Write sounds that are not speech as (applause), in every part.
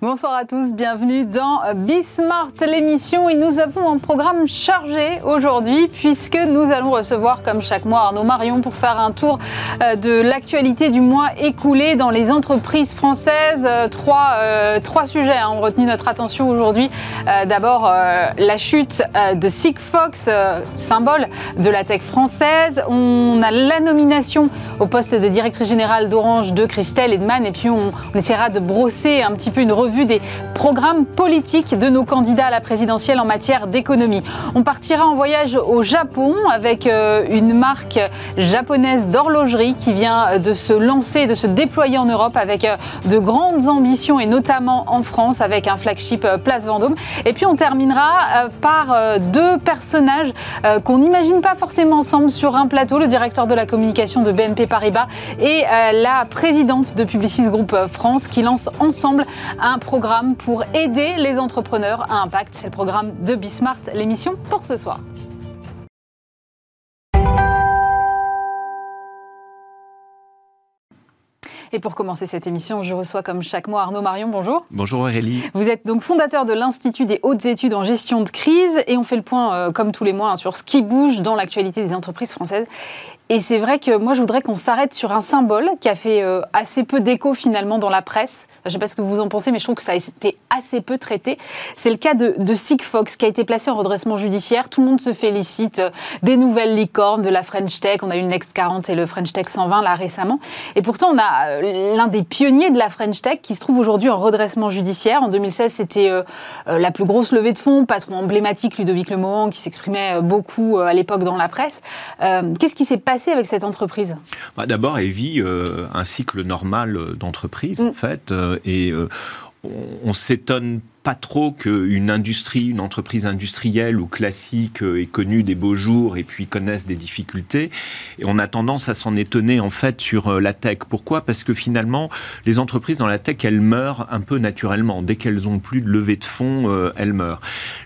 Bonsoir à tous, bienvenue dans Bismart, l'émission. Et nous avons un programme chargé aujourd'hui, puisque nous allons recevoir, comme chaque mois, Arnaud Marion pour faire un tour euh, de l'actualité du mois écoulé dans les entreprises françaises. Euh, trois, euh, trois sujets hein, ont retenu notre attention aujourd'hui. D'abord, la chute de Sigfox, symbole de la tech française. On a la nomination au poste de directrice générale d'Orange de Christelle Edman. Et puis, on essaiera de brosser un petit peu une revue des programmes politiques de nos candidats à la présidentielle en matière d'économie. On partira en voyage au Japon avec euh, une marque japonaise d'horlogerie qui vient de se lancer, de se déployer en Europe avec euh, de grandes ambitions et notamment en France avec un flagship euh, Place Vendôme. Et puis on terminera par deux personnages qu'on n'imagine pas forcément ensemble sur un plateau, le directeur de la communication de BNP Paribas et la présidente de Publicis Group France qui lancent ensemble un programme pour aider les entrepreneurs à impact. C'est le programme de Bismart, l'émission pour ce soir. Et pour commencer cette émission, je reçois comme chaque mois Arnaud Marion. Bonjour. Bonjour Aurélie. Vous êtes donc fondateur de l'Institut des hautes études en gestion de crise et on fait le point, euh, comme tous les mois, hein, sur ce qui bouge dans l'actualité des entreprises françaises. Et c'est vrai que moi, je voudrais qu'on s'arrête sur un symbole qui a fait euh, assez peu d'écho finalement dans la presse. je ne sais pas ce que vous en pensez, mais je trouve que ça a été assez peu traité. C'est le cas de, de Sigfox qui a été placé en redressement judiciaire. Tout le monde se félicite euh, des nouvelles licornes, de la French Tech. On a eu le Next 40 et le French Tech 120 là récemment. Et pourtant, on a euh, l'un des pionniers de la French Tech qui se trouve aujourd'hui en redressement judiciaire. En 2016, c'était la plus grosse levée de fonds, patron emblématique Ludovic Lemohan qui s'exprimait beaucoup à l'époque dans la presse. Qu'est-ce qui s'est passé avec cette entreprise bah, D'abord, elle vit euh, un cycle normal d'entreprise, en mm. fait, euh, et euh, on, on s'étonne pas trop qu'une industrie, une entreprise industrielle ou classique euh, ait connu des beaux jours et puis connaisse des difficultés. Et on a tendance à s'en étonner en fait sur euh, la tech. Pourquoi? Parce que finalement, les entreprises dans la tech, elles meurent un peu naturellement. Dès qu'elles ont plus de levée de fonds, euh, elles meurent.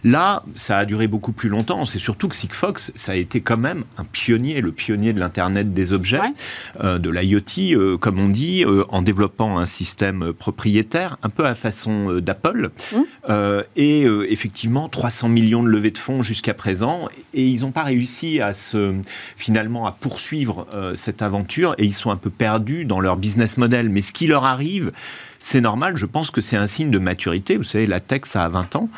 Là, ça a duré beaucoup plus longtemps. C'est surtout que Sigfox, ça a été quand même un pionnier, le pionnier de l'Internet des objets, de l'IoT, comme on dit, en développant un système propriétaire, un peu à façon d'Apple. Mmh. Euh, et euh, effectivement 300 millions de levées de fonds jusqu'à présent. Et ils n'ont pas réussi à se finalement à poursuivre euh, cette aventure. Et ils sont un peu perdus dans leur business model. Mais ce qui leur arrive c'est normal. Je pense que c'est un signe de maturité. Vous savez, la tech, ça a 20 ans.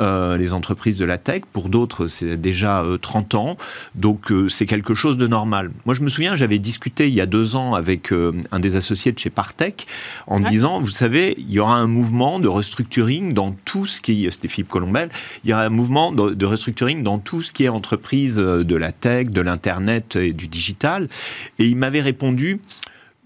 Euh, les entreprises de la tech, pour d'autres, c'est déjà 30 euh, ans. Donc, euh, c'est quelque chose de normal. Moi, je me souviens, j'avais discuté il y a deux ans avec un des associés de chez Partech en disant, vous savez, il y aura un mouvement de restructuring dans tout ce qui est, c'était Philippe Colombel, il y aura un mouvement de, de restructuring dans tout ce qui est entreprise de la tech, de l'Internet et du digital. Et il m'avait répondu,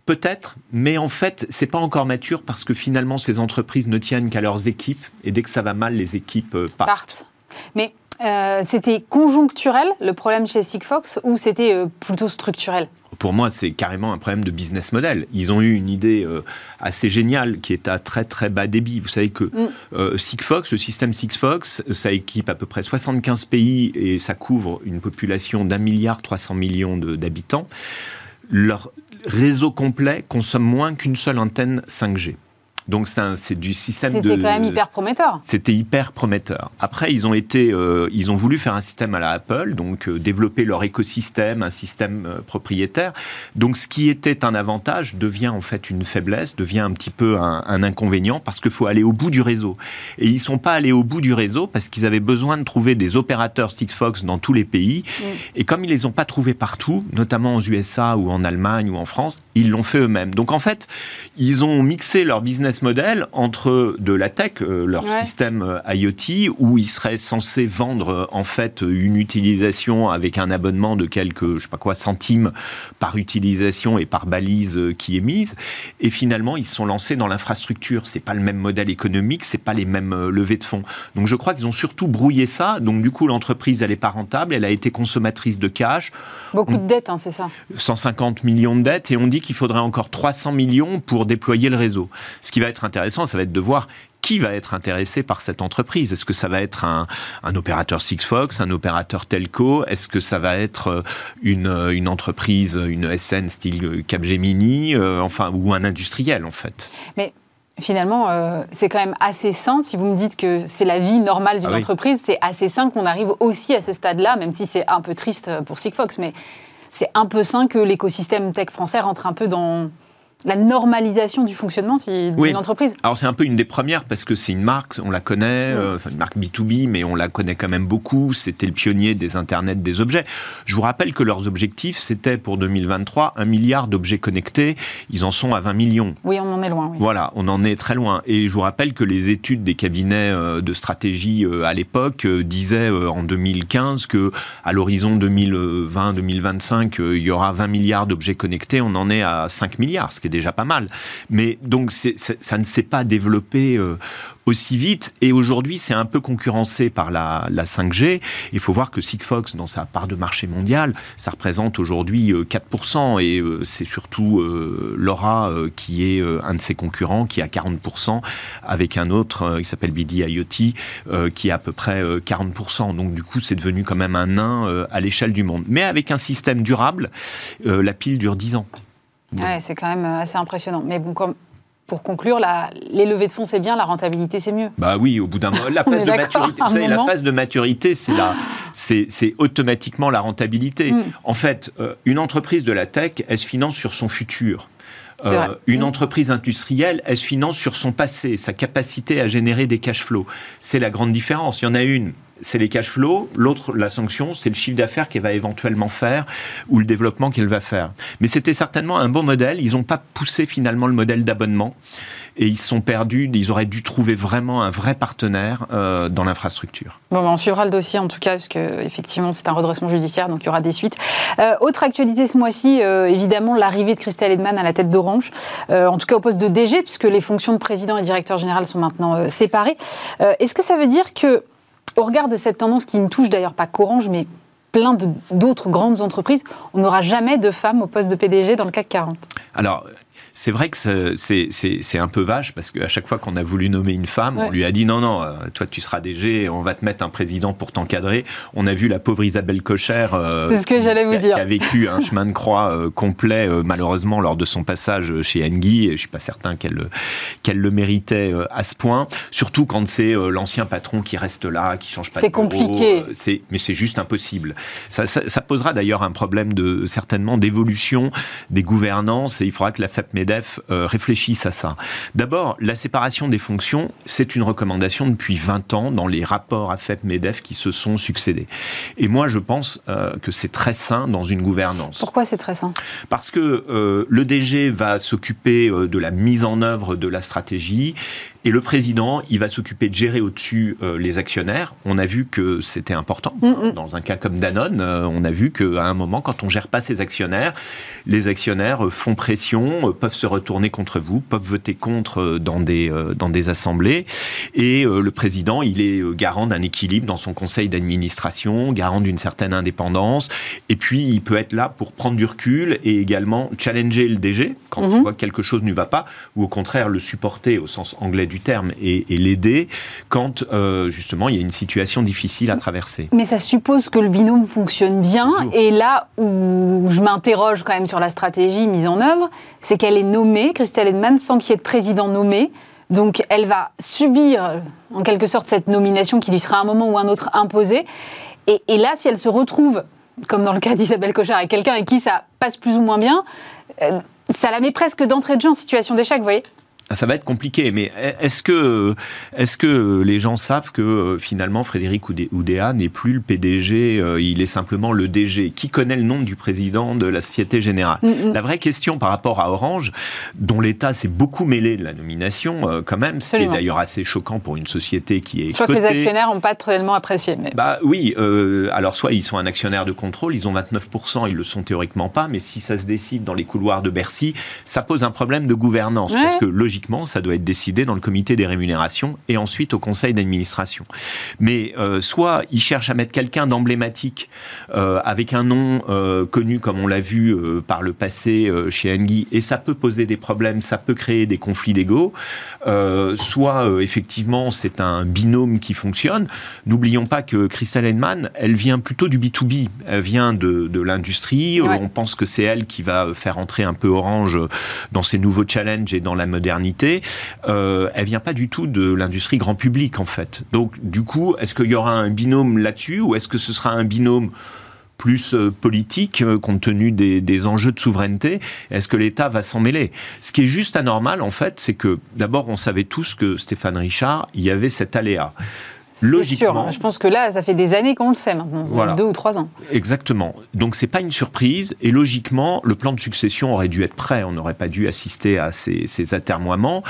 Peut-être, mais en fait, c'est pas encore mature parce que finalement, ces entreprises ne tiennent qu'à leurs équipes et dès que ça va mal, les équipes euh, partent. Mais euh, c'était conjoncturel le problème chez Sigfox ou c'était euh, plutôt structurel? Pour moi, c'est carrément un problème de business model. Ils ont eu une idée assez géniale qui est à très très bas débit. Vous savez que mm. Sigfox, le système Sigfox, ça équipe à peu près 75 pays et ça couvre une population d'un milliard 300 millions d'habitants. Leur réseau complet consomme moins qu'une seule antenne 5G. Donc c'est du système de. C'était quand même hyper prometteur. C'était hyper prometteur. Après, ils ont été, euh, ils ont voulu faire un système à la Apple, donc euh, développer leur écosystème, un système euh, propriétaire. Donc ce qui était un avantage devient en fait une faiblesse, devient un petit peu un, inconvénient parce qu'il faut aller au bout du réseau. Et ils sont pas allés au bout du réseau parce qu'ils avaient besoin de trouver des opérateurs Sigfox dans tous les pays. Mm. Et comme ils les ont pas trouvés partout, notamment aux USA ou en Allemagne ou en France, ils l'ont fait eux-mêmes. Donc en fait, ils ont mixé leur business modèle entre de la tech, euh, leur système euh, IoT, où ils seraient censés vendre euh, en fait une utilisation avec un abonnement de quelques, je sais pas quoi, centimes par utilisation et par balise qui est mise. Et finalement, ils sont lancés dans l'infrastructure. C'est pas le même modèle économique, c'est pas les mêmes levées de fonds. Donc je crois qu'ils ont surtout brouillé ça. Donc du coup, l'entreprise, elle est pas rentable, elle a été consommatrice de cash. Beaucoup de dettes, hein, c'est ça 150 millions de dettes, et on dit qu'il faudrait encore 300 millions pour déployer le réseau. Ce qui va être intéressant, ça va être de voir qui va être intéressé par cette entreprise Est-ce que ça va être un, opérateur Sixfox, un opérateur telco? Est-ce que ça va être euh, une, euh, une entreprise, une SN style Capgemini, euh, enfin, ou un industriel en fait? Mais finalement, euh, c'est quand même assez sain. Si vous me dites que c'est la vie normale d'une Ah oui. entreprise, c'est assez sain qu'on arrive aussi à ce stade-là, même si c'est un peu triste pour Sigfox, mais c'est un peu sain que l'écosystème tech français rentre un peu dans la normalisation du fonctionnement si- d'une Oui. entreprise. Alors c'est un peu une des premières parce que c'est une marque, on la connaît, euh, enfin une marque B2B, mais on la connaît quand même beaucoup. C'était le pionnier des internets des objets. Je vous rappelle que leurs objectifs, c'était pour 2023 un milliard d'objets connectés. Ils en sont à 20 millions. Oui, on en est loin. Oui. Voilà, on en est très loin. Et je vous rappelle que les études des cabinets euh, de stratégie euh, à l'époque euh, disaient euh, en 2015 que à l'horizon 2020-2025, euh, il y aura 20 milliards d'objets connectés. On en est à 5 milliards, ce qui est déjà pas mal. Mais donc ça ne s'est pas développé euh, aussi vite. Et aujourd'hui, c'est un peu concurrencé par la, la 5G. Il faut voir que Sigfox, dans sa part de marché mondial, ça représente aujourd'hui euh, 4%. Et euh, c'est surtout euh, Laura euh, qui est euh, un de ses concurrents, qui a 40%, avec un autre euh, qui s'appelle BD IoT, euh, qui a à peu près euh, 40%. Donc du coup, c'est devenu quand même un nain euh, à l'échelle du monde. Mais avec un système durable, euh, la pile dure 10 ans. Ouais, c'est quand même euh, assez impressionnant. Mais bon, comme, pour conclure, la, les levées de fonds, c'est bien, la rentabilité, c'est mieux. Bah oui, au bout d'un moment, la (laughs) phase de maturité, vous savez, la phase de maturité, c'est la, c'est, c'est automatiquement la rentabilité. Mm. En fait, euh, une entreprise de la tech, elle se finance sur son futur. Vrai. une Mm. entreprise industrielle, elle se finance sur son passé, sa capacité à générer des cash flows. C'est la grande différence. Il y en a une, c'est les cash flows. L'autre, la sanction, c'est le chiffre d'affaires qu'elle va éventuellement faire ou le développement qu'elle va faire. Mais c'était certainement un bon modèle. Ils n'ont pas poussé finalement le modèle d'abonnement et ils se sont perdus. Ils auraient dû trouver vraiment un vrai partenaire euh, dans l'infrastructure. Bon, ben, on suivra le dossier en tout cas, parce que effectivement c'est un redressement judiciaire, donc il y aura des suites. Euh, autre actualité ce mois-ci, euh, évidemment l'arrivée de Christelle Edman à la tête d'Orange, en tout cas au poste de DG, puisque les fonctions de président et directeur général sont maintenant séparées. Est-ce que ça veut dire que, au regard de cette tendance qui ne touche d'ailleurs pas qu'Orange, mais plein d'autres grandes entreprises, on n'aura jamais de femmes au poste de PDG dans le CAC 40 Alors, c'est vrai que c'est- c'est c'est- c'est un peu vache parce qu'à chaque fois qu'on a voulu nommer une femme, Ouais. on lui a dit non, non, euh, toi tu seras DG, on va te mettre un président pour t'encadrer. On a vu la pauvre Isabelle Cocher. euh, C'est ce que qui- j'allais vous dire. Qui a vécu un chemin de croix euh, complet, euh, malheureusement, lors de son passage chez Engie. Et je suis pas certain qu'elle qu'elle le méritait à ce point. Surtout quand c'est l'ancien patron qui reste là, qui change pas C'est de bureau, compliqué. c'est- mais c'est juste impossible. Ça, ça- ça posera d'ailleurs un problème de certainement d'évolution des gouvernances et il faudra que la FEP-MEDEF euh, réfléchisse à ça. D'abord, la séparation des fonctions, c'est une recommandation depuis 20 ans dans les rapports à FEP-MEDEF qui se sont succédés. Et moi, je pense euh, que c'est très sain dans une gouvernance. Pourquoi c'est très sain? Parce que euh, le DG va s'occuper de la mise en œuvre de la stratégie et le président, il va s'occuper de gérer au-dessus euh, les actionnaires. On a vu que c'était important. Mm, mm. Dans un cas comme Danone, euh, on a vu qu'à un moment, quand on gère pas ses actionnaires, les actionnaires euh, font pression, euh, peuvent se retourner contre vous, peuvent voter contre dans des, dans des assemblées. Et le président, il est garant d'un équilibre dans son conseil d'administration, garant d'une certaine indépendance. Et puis, il peut être là pour prendre du recul et également challenger le DG quand il voit que quelque chose ne va pas, ou au contraire le supporter au sens anglais du terme et, et l'aider quand euh, justement il y a une situation difficile à traverser. Mais ça suppose que le binôme fonctionne bien. Et là où je m'interroge quand même sur la stratégie mise en œuvre, c'est qu'elle est nommée, Christelle Edman, sans qu'il y ait de président nommé. Donc elle va subir en quelque sorte cette nomination qui lui sera à un moment ou un autre imposée. Et, et là, si elle se retrouve, comme dans le cas d'Isabelle Cochard, avec quelqu'un avec qui ça passe plus ou moins bien, euh, ça la met presque d'entrée de jeu en situation d'échec, vous voyez Ça va être compliqué, mais est-ce que, est que les gens savent que euh, finalement Frédéric Oudé- Oudéa n'est plus le PDG, euh, il est simplement le DG Qui connaît le nom du président de la Société Générale? Mm, mm. La vraie question par rapport à Orange, dont l'État s'est beaucoup mêlé de la nomination, euh, quand même, ce qui est d'ailleurs assez choquant pour une société qui est Je crois que les actionnaires n'ont pas tellement apprécié. Mais... Bah oui, euh, alors soit ils sont un actionnaire de contrôle, ils ont 29%, ils le sont théoriquement pas, mais si ça se décide dans les couloirs de Bercy, ça pose un problème de gouvernance, Ouais. parce que logiquement, ça doit être décidé dans le comité des rémunérations et ensuite au conseil d'administration. Mais euh, soit ils cherchent à mettre quelqu'un d'emblématique, euh, avec un nom euh, connu comme on l'a vu par le passé chez Engie, et ça peut poser des problèmes, ça peut créer des conflits d'ego, soit effectivement c'est un binôme qui fonctionne. N'oublions pas que Christelle Edman, elle vient plutôt du B2B, elle vient de, de l'industrie, Ouais. on pense que c'est elle qui va faire entrer un peu Orange dans ses nouveaux challenges et dans la modernité euh, elle vient pas du tout de l'industrie grand public en fait. Donc du coup, est-ce qu'il y aura un binôme là-dessus ou est-ce que ce sera un binôme plus euh, politique euh, compte tenu des, des, enjeux de souveraineté? Est-ce que l'État va s'en mêler? Ce qui est juste anormal, en fait, c'est que d'abord, on savait tous que Stéphane Richard, il y avait cet aléa. Logiquement, sûr. Je pense que là, ça fait des années qu'on le sait maintenant, voilà. deux ou trois ans. Exactement. Donc c'est pas une surprise et logiquement, le plan de succession aurait dû être prêt. On n'aurait pas dû assister à ces, ces atermoiements.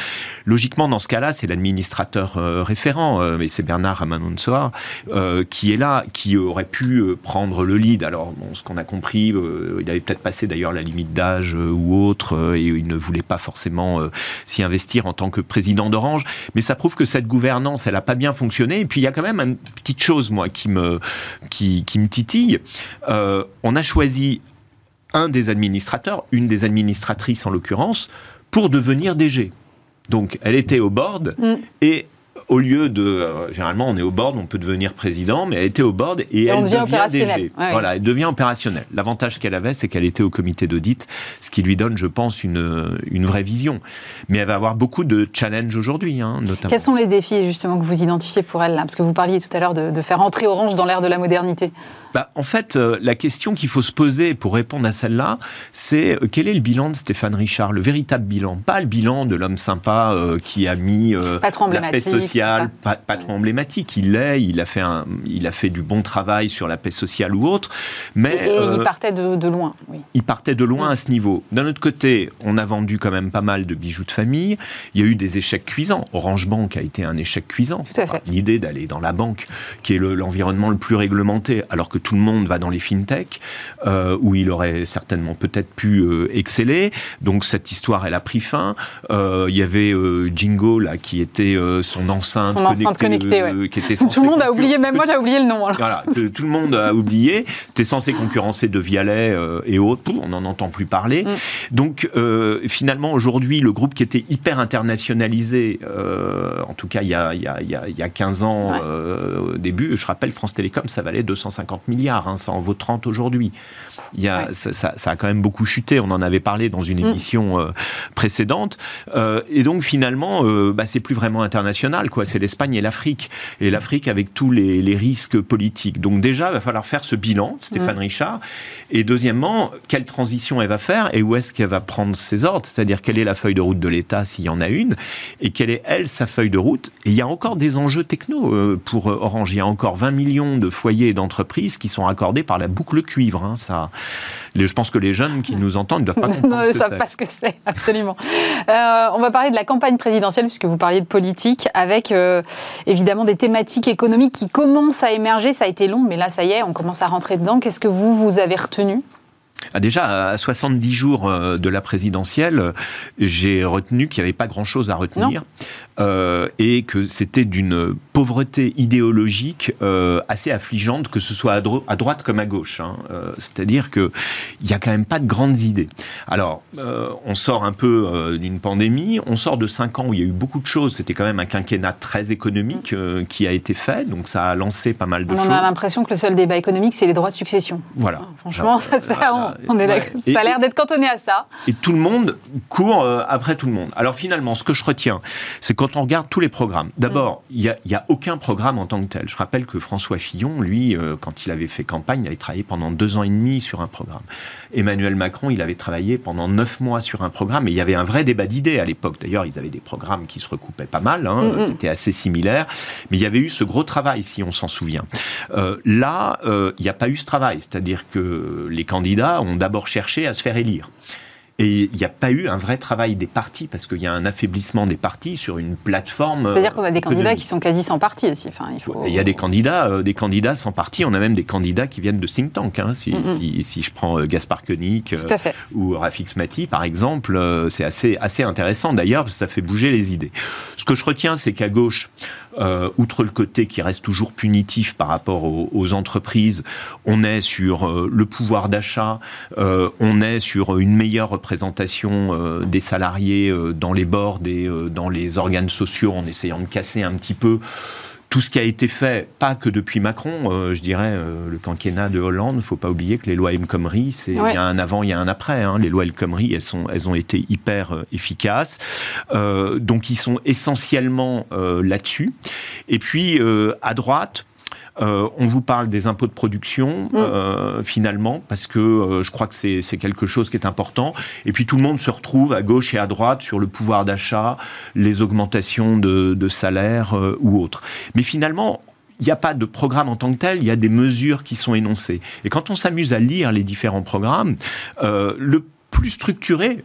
Logiquement, dans ce cas-là, c'est l'administrateur euh, référent, euh, mais c'est Bernard Ramanonsoa, euh, qui est là, qui aurait pu euh, prendre le lead. Alors, bon, ce qu'on a compris, euh, il avait peut-être passé d'ailleurs la limite d'âge ou autre, et il ne voulait pas forcément s'y investir en tant que président d'Orange. Mais ça prouve que cette gouvernance, elle n'a pas bien fonctionné. Et puis il y a quand même une petite chose, moi, qui me, qui, qui me titille. Euh, on a choisi un des administrateurs, une des administratrices en l'occurrence, pour devenir DG. Donc, elle était au board mm. et au lieu de. Euh, généralement, on est au board, on peut devenir président, mais elle était au board et, elle devient, DG. voilà, elle devient opérationnelle. L'avantage qu'elle avait, c'est qu'elle était au comité d'audit, ce qui lui donne, je pense, une, une vraie vision. Mais elle va avoir beaucoup de challenges aujourd'hui, hein, notamment. Quels sont les défis, justement, que vous identifiez pour elle, là? Parce que vous parliez tout à l'heure de, de faire entrer Orange dans l'ère de la modernité. Bah, en fait, euh, la question qu'il faut se poser pour répondre à celle-là, c'est euh, quel est le bilan de Stéphane Richard Le véritable bilan, pas le bilan de l'homme sympa euh, qui a mis la paix sociale, pas, trop emblématique. Il l'est, il, a fait il a fait du bon travail sur la paix sociale ou autre. Mais, et, il partait de, loin. Il partait de loin à ce niveau. D'un autre côté, on a vendu quand même pas mal de bijoux de famille. Il y a eu des échecs cuisants. Orange Bank a été un échec cuisant. L'idée d'aller dans la banque, qui est l'environnement le, le plus réglementé, alors que tout le monde va dans les fintech, euh, où il aurait certainement peut-être pu euh, exceller. Donc cette histoire, elle a pris fin. Euh, il y avait Jingo, là, qui était son enceinte son enceinte connectée, qui était (laughs) Tout le monde a oublié, même moi j'ai oublié le nom. Voilà, tout le monde a oublié. C'était censé concurrencer De Vialet et autres. On n'en entend plus parler. Mm. Donc finalement, aujourd'hui, le groupe qui était hyper internationalisé, en tout cas il y a, il y a, il y a 15 ans au début, je rappelle, France Télécom, ça valait 250 000 milliards, hein, ça en vaut 30 aujourd'hui. Il y a, ça, a quand même beaucoup chuté. On en avait parlé dans une mm. émission euh, précédente. Euh, et donc finalement, euh, bah, c'est plus vraiment international. quoi. C'est l'Espagne et l'Afrique. Et l'Afrique avec tous les, risques politiques. Donc déjà, il va falloir faire ce bilan, Stéphane mm. Richard. Et deuxièmement, quelle transition elle va faire et où est-ce qu'elle va prendre ses ordres? C'est-à-dire quelle est la feuille de route de l'État s'il y en a une? Et quelle est, elle, sa feuille de route? Et il y a encore des enjeux techno pour Orange. Il y a encore 20 millions de foyers et d'entreprises qui sont raccordés par la boucle cuivre. Hein. Ça, je pense que les jeunes qui nous entendent ne doivent pas (laughs) comprendre. ne savent pas ce que c'est, (laughs) absolument. Euh, on va parler de la campagne présidentielle, puisque vous parliez de politique, avec euh, évidemment des thématiques économiques qui commencent à émerger. Ça a été long, mais là, ça y est, on commence à rentrer dedans. Qu'est-ce que vous, vous avez retenu? Ah, déjà, à 70 jours euh, de la présidentielle, j'ai retenu qu'il n'y avait pas grand-chose à retenir. Euh, et que c'était d'une pauvreté idéologique euh, assez affligeante, que ce soit à, à droite comme à gauche. Hein. Euh, C'est-à-dire qu'il n'y a quand même pas de grandes idées. Alors, on sort un peu d'une pandémie, on sort de cinq ans où il y a eu beaucoup de choses. C'était quand même un quinquennat très économique qui a été fait, donc ça a lancé pas mal de on choses. On a l'impression que le seul débat économique, c'est les droits de succession. Voilà. franchement, ça, ça, on, est ça a l'air d'être cantonné à ça. Et tout le monde court après tout le monde. Alors finalement, ce que je retiens, c'est quand on regarde tous les programmes, d'abord, mm. il n'y a, aucun programme en tant que tel. Je rappelle que François Fillon, lui, euh, quand il avait fait campagne, il avait travaillé pendant deux ans et demi sur un programme. Emmanuel Macron, il avait travaillé pendant neuf mois sur un programme, et il y avait un vrai débat d'idées à l'époque. D'ailleurs, ils avaient des programmes qui se recoupaient pas mal, hein, qui étaient assez similaires, mais il y avait eu ce gros travail, si on s'en souvient. Euh, là, euh, il n'y a pas eu ce travail, c'est-à-dire que les candidats ont d'abord cherché à se faire élire. Et il n'y a pas eu un vrai travail des partis, parce qu'il y a un affaiblissement des partis sur une plateforme. C'est-à-dire qu'on a des candidats qui sont quasi sans parti aussi. Enfin, il, faut... y a des candidats, euh, des candidats sans parti. On a même des candidats qui viennent de think tank. Hein, si, si, si, je prends euh, Gaspard Koenig euh, ou Rafik Mati, par exemple, c'est assez, assez intéressant d'ailleurs, parce que ça fait bouger les idées. Ce que je retiens, c'est qu'à gauche, euh, outre le côté qui reste toujours punitif par rapport aux, entreprises, on est sur euh, le pouvoir d'achat, euh, on est sur une meilleure représentation des salariés dans les bords et dans les organes sociaux en essayant de casser un petit peu tout ce qui a été fait, pas que depuis Macron, euh, je dirais euh, le quinquennat de Hollande, il ne faut pas oublier que les lois El Khomri, c'est il y a un avant, il y a un après. Hein. Les lois El Khomri, elles, sont, elles ont été hyper euh, efficaces. donc ils sont essentiellement là-dessus. Et puis à droite, euh, on vous parle des impôts de production, mm. euh, finalement, parce que euh, je crois que c'est quelque chose qui est important. Et puis tout le monde se retrouve à gauche et à droite sur le pouvoir d'achat, les augmentations de, de salaire ou autres. Mais finalement, il n'y a pas de programme en tant que tel, il y a des mesures qui sont énoncées. Et quand on s'amuse à lire les différents programmes, le plus structuré.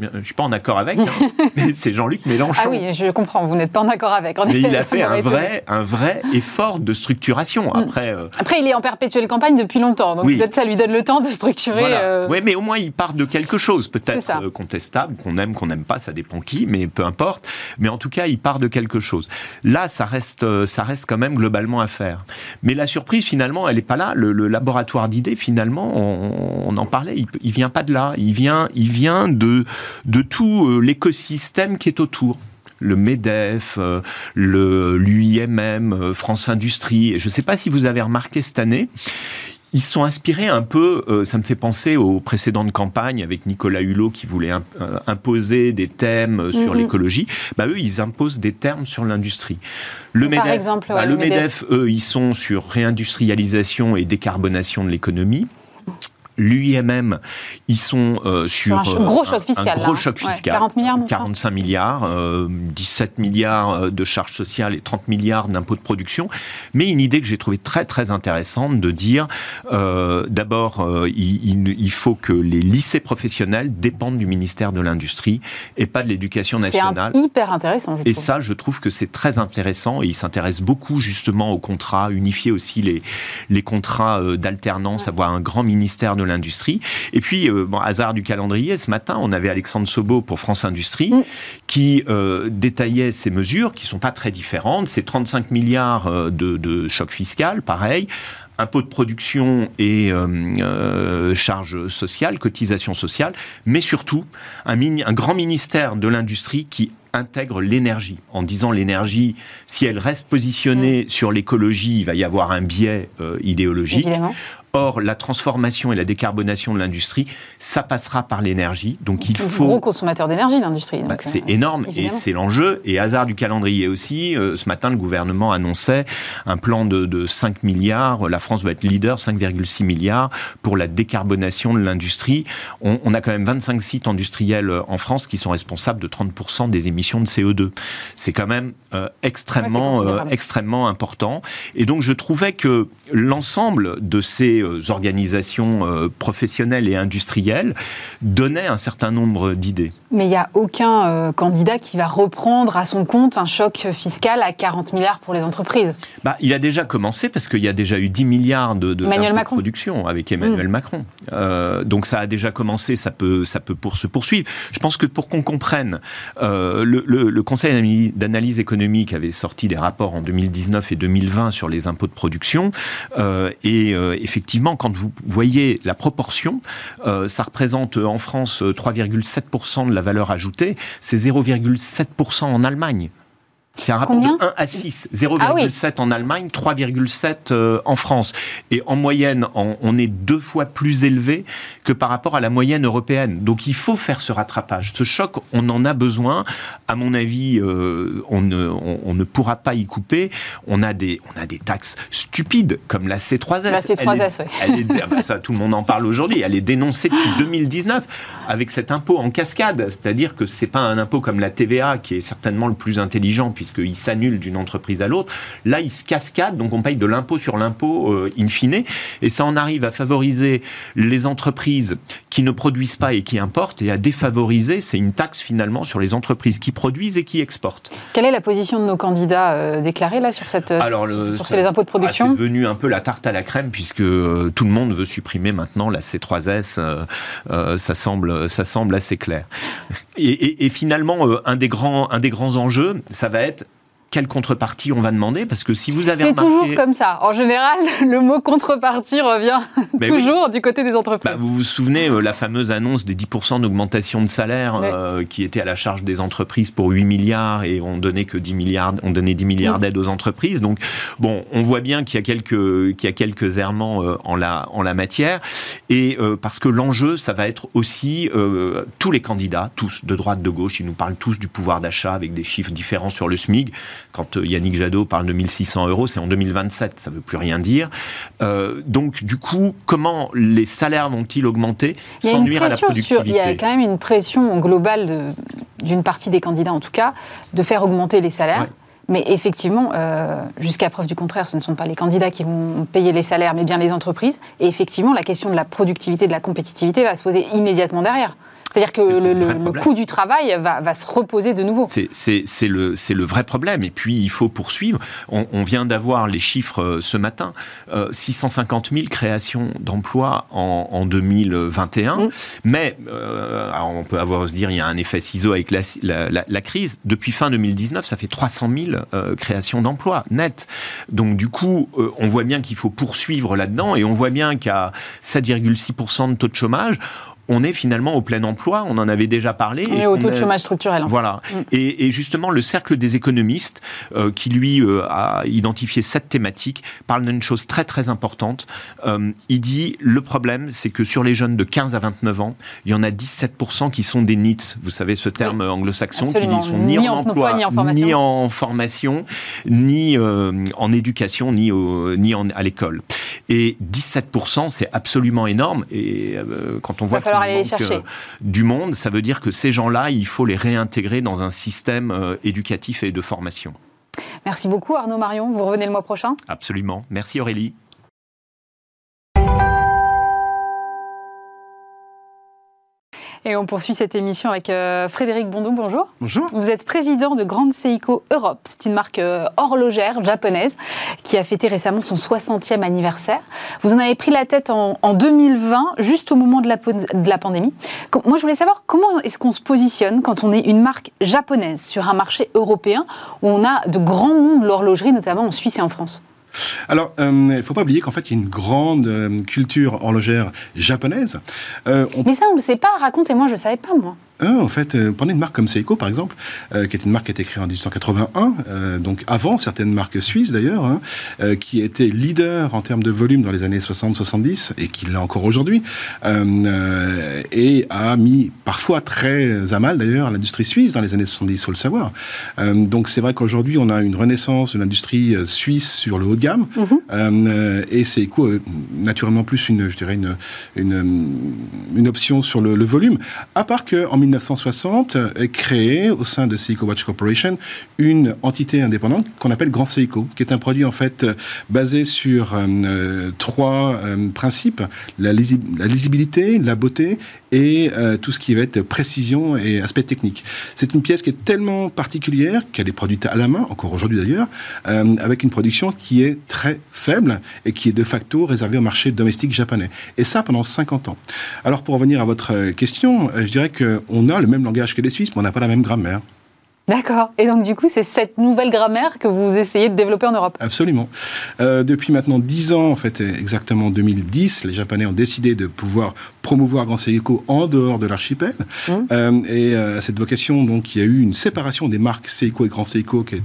je ne suis pas en accord avec, hein, (laughs) mais c'est Jean-Luc Mélenchon. Ah oui, je comprends, vous n'êtes pas en accord avec. mais il a fait un vrai, un vrai effort de structuration. Mm. Après, euh, Après, il est en perpétuelle campagne depuis longtemps, donc peut-être ça lui donne le temps de structurer. Euh, oui, mais au moins il part de quelque chose, peut-être euh, contestable, qu'on aime, qu'on n'aime pas, ça dépend qui, mais peu importe. Mais en tout cas, il part de quelque chose. Là, ça reste, ça reste quand même globalement à faire. Mais la surprise, finalement, elle n'est pas là. Le, laboratoire d'idées, finalement, on, en parlait, il, ne vient pas de là. Il vient il vient de, de tout euh, l'écosystème qui est autour le MEDEF, euh, le l'UIMM, euh, France Industrie. Je ne sais pas si vous avez remarqué cette année, ils sont inspirés un peu, ça me fait penser aux précédentes campagnes avec Nicolas Hulot qui voulait imposer des thèmes sur mhm. l'écologie. Bah, eux, ils imposent des termes sur l'industrie. Le MEDEF, exemple, bah, le MEDEF, eux, ils sont sur réindustrialisation et décarbonation de l'économie l'UIMM, ils sont euh, sur, un gros choc fiscal. Un gros choc fiscal. 40 milliards, 45 milliards, 17 euh, milliards euh, de charges sociales et 30 milliards d'impôts de production. Mais une idée que j'ai trouvée très très intéressante de dire, d'abord, il, il, faut que les lycées professionnels dépendent du ministère de l'Industrie et pas de l'Éducation nationale. C'est hyper intéressant. Je et ça, je trouve que c'est très intéressant et il s'intéresse beaucoup justement aux contrats, unifier aussi les, les contrats d'alternance, avoir un grand ministère de l'industrie. Et puis, euh, bon, hasard du calendrier, ce matin, on avait Alexandre Sobo pour France Industrie mm. qui euh, détaillait ces mesures qui sont pas très différentes. C'est 35 milliards euh, de, de choc fiscal, pareil impôts de production et charges sociales, cotisations sociales, mais surtout un, un grand ministère de l'industrie qui intègre l'énergie, en disant l'énergie, si elle reste positionnée mm. sur l'écologie, il va y avoir un biais idéologique. Or, la transformation et la décarbonation de l'industrie, ça passera par l'énergie. Donc, il faut. C'est un gros consommateur d'énergie, l'industrie. Bah, c'est euh, énorme et c'est l'enjeu. Et hasard du calendrier aussi, euh, ce matin, le gouvernement annonçait un plan de, 5 milliards. La France va être leader, 5,6 milliards pour la décarbonation de l'industrie. On, a quand même 25 sites industriels euh, en France qui sont responsables de 30% des émissions de CO2. C'est quand même extrêmement, extrêmement important. Et donc, je trouvais que l'ensemble de ces organisations euh, professionnelles et industrielles donnaient un certain nombre d'idées. Mais il n'y a aucun euh, candidat qui va reprendre à son compte un choc fiscal à 40 milliards pour les entreprises. Bah, il a déjà commencé parce qu'il y a déjà eu 10 milliards de, de, production avec Emmanuel mm. Macron. donc ça a déjà commencé, ça peut, ça peut pour se poursuivre. Je pense que pour qu'on comprenne, le, le, Conseil d'analyse économique avait sorti des rapports en 2019 et 2020 sur les impôts de production et effectivement quand vous voyez la proportion, euh, ça représente en France 3,7% de la valeur ajoutée, c'est 0,7% en Allemagne. C'est un rapport de 1 à 6, 0,7 ah en Allemagne, 3,7 euh, en France. Et en moyenne, on est deux fois plus élevé que par rapport à la moyenne européenne. Donc il faut faire ce rattrapage. Ce choc, on en a besoin. À mon avis, euh, on, ne, on, ne, pourra pas y couper. On a des, on a des taxes stupides, comme la C3S. La C3S, oui. Ah bah ça, tout le monde en parle aujourd'hui. Elle est dénoncée depuis 2019 avec cet impôt en cascade. C'est-à-dire que c'est pas un impôt comme la TVA, qui est certainement le plus intelligent, puisqu'il s'annule d'une entreprise à l'autre. Là, il se cascade, donc on paye de l'impôt sur l'impôt euh, in fine. Et ça en arrive à favoriser les entreprises qui ne produisent pas et qui importent, et à défavoriser, c'est une taxe finalement sur les entreprises qui produisent et qui exportent. Quelle est la position de nos candidats euh, déclarés là sur, cette, Alors, sur ces impôts de production ah, C'est devenu un peu la tarte à la crème, puisque euh, tout le monde veut supprimer maintenant la C3S. ça, semble, ça semble assez clair. Et, et finalement, un, des grands, un des grands enjeux, ça va être quelle contrepartie on va demander Parce que si vous avez C'est toujours comme ça. En général, (laughs) le mot contrepartie revient (laughs) ben toujours du côté des entreprises. Bah, vous vous souvenez la fameuse annonce des 10% d'augmentation de salaire qui était à la charge des entreprises pour 8 milliards et on donnait que 10 milliards, on donnait 10 milliards d'aides aux entreprises. Donc bon, on voit bien qu'il y a quelques, qu'il y a quelques errements en la en la matière et parce que l'enjeu, ça va être aussi tous les candidats, tous de droite, de gauche, ils nous parlent tous du pouvoir d'achat avec des chiffres différents sur le SMIC. Quand euh, Yannick Jadot parle de 1600 euros, c'est en 2027, ça ne veut plus rien dire. Euh, donc, du coup, comment les salaires vont-ils augmenter sans nuire à la productivité Il y a quand même une pression globale d'une partie des candidats, en tout cas, de faire augmenter les salaires. Mais effectivement, euh, jusqu'à preuve du contraire, ce ne sont pas les candidats qui vont payer les salaires, mais bien les entreprises. Et effectivement, la question de la productivité, de la compétitivité va se poser immédiatement derrière. C'est-à-dire que le, coût du travail va, se reposer de nouveau. C'est le, le, vrai problème. Et puis, il faut poursuivre. On, vient d'avoir les chiffres euh, ce matin. 650 euh, 000 créations d'emplois en, 2021. Mm. Mais, euh, on peut avoir se dire, il y a un effet ciseau avec la, crise. Depuis fin 2019, ça fait 300 000 créations d'emplois net. Donc, du coup, on voit bien qu'il faut poursuivre là-dedans. Et on voit bien qu'à 7,6% de taux de chômage, on est finalement au plein emploi, on en avait déjà parlé. Est au taux de chômage structurel. Voilà. Mm. Et, justement, le cercle des économistes, euh, qui lui euh, a identifié cette thématique, parle d'une chose très très importante. Euh, il dit, le problème, c'est que sur les jeunes de 15 à 29 ans, il y en a 17% qui sont des NEETs. Vous savez ce terme anglo-saxon qui ne sont ni, en emploi, ni en formation, ni en, éducation, ni, ni en, à l'école. Et 17%, c'est absolument énorme. Et quand on voit chercher. Euh, du monde, ça veut dire que ces gens-là, il faut les réintégrer dans un système euh, éducatif et de formation. Merci beaucoup Arnaud Marion. Vous revenez le mois prochain? Absolument. Merci Aurélie. Et on poursuit cette émission avec euh, Frédéric Bondou. Bonjour. Bonjour. Vous êtes président de Grande Seiko Europe. C'est une marque euh, horlogère japonaise qui a fêté récemment son 60e anniversaire. Vous en avez pris la tête en, 2020, juste au moment de la, de la pandémie. Moi, je voulais savoir comment est-ce qu'on se positionne quand on est une marque japonaise sur un marché européen où on a de grands noms de l'horlogerie, notamment en Suisse et en France? Alors, euh, il ne faut pas oublier qu'en fait, il y a une grande euh, culture horlogère japonaise. Euh, Mais ça, on ne le sait pas. Racontez-moi, je ne savais pas, moi. Hein, en fait, euh, prenez une marque comme Seiko, par exemple, euh, qui est une marque qui a été créée en 1881, euh, donc avant certaines marques suisses d'ailleurs, hein, qui était leader en termes de volume dans les années 60-70 et qui l'est encore aujourd'hui, et a mis parfois très à mal d'ailleurs l'industrie suisse dans les années 70, il faut le savoir. donc c'est vrai qu'aujourd'hui on a une renaissance de l'industrie suisse sur le haut de gamme, mhm. et Seiko naturellement plus une, je dirais une, une, une option sur le, le volume, à part qu'en 1960 est créée au sein de Seiko Watch Corporation une entité indépendante qu'on appelle Grand Seiko, qui est un produit en fait basé sur euh, euh, trois euh, principes. La, lisibilité, la beauté et tout ce qui va être précision et aspect technique. C'est une pièce qui est tellement particulière qu'elle est produite à la main, encore aujourd'hui d'ailleurs, avec une production qui est très faible et qui est de facto réservée au marché domestique japonais. Et ça pendant 50 ans. Alors pour revenir à votre question, je dirais que on a le même langage que les Suisses, mais on n'a pas la même grammaire. D'accord. Et donc, du coup, c'est cette nouvelle grammaire que vous essayez de développer en Europe Absolument. Euh, depuis maintenant dix ans, en fait, exactement 2010, les Japonais ont décidé de pouvoir promouvoir Grand Seiko en dehors de l'archipel. Mmh. Euh, et euh, à cette vocation, donc, il y a eu une séparation des marques Seiko et Grand Seiko qui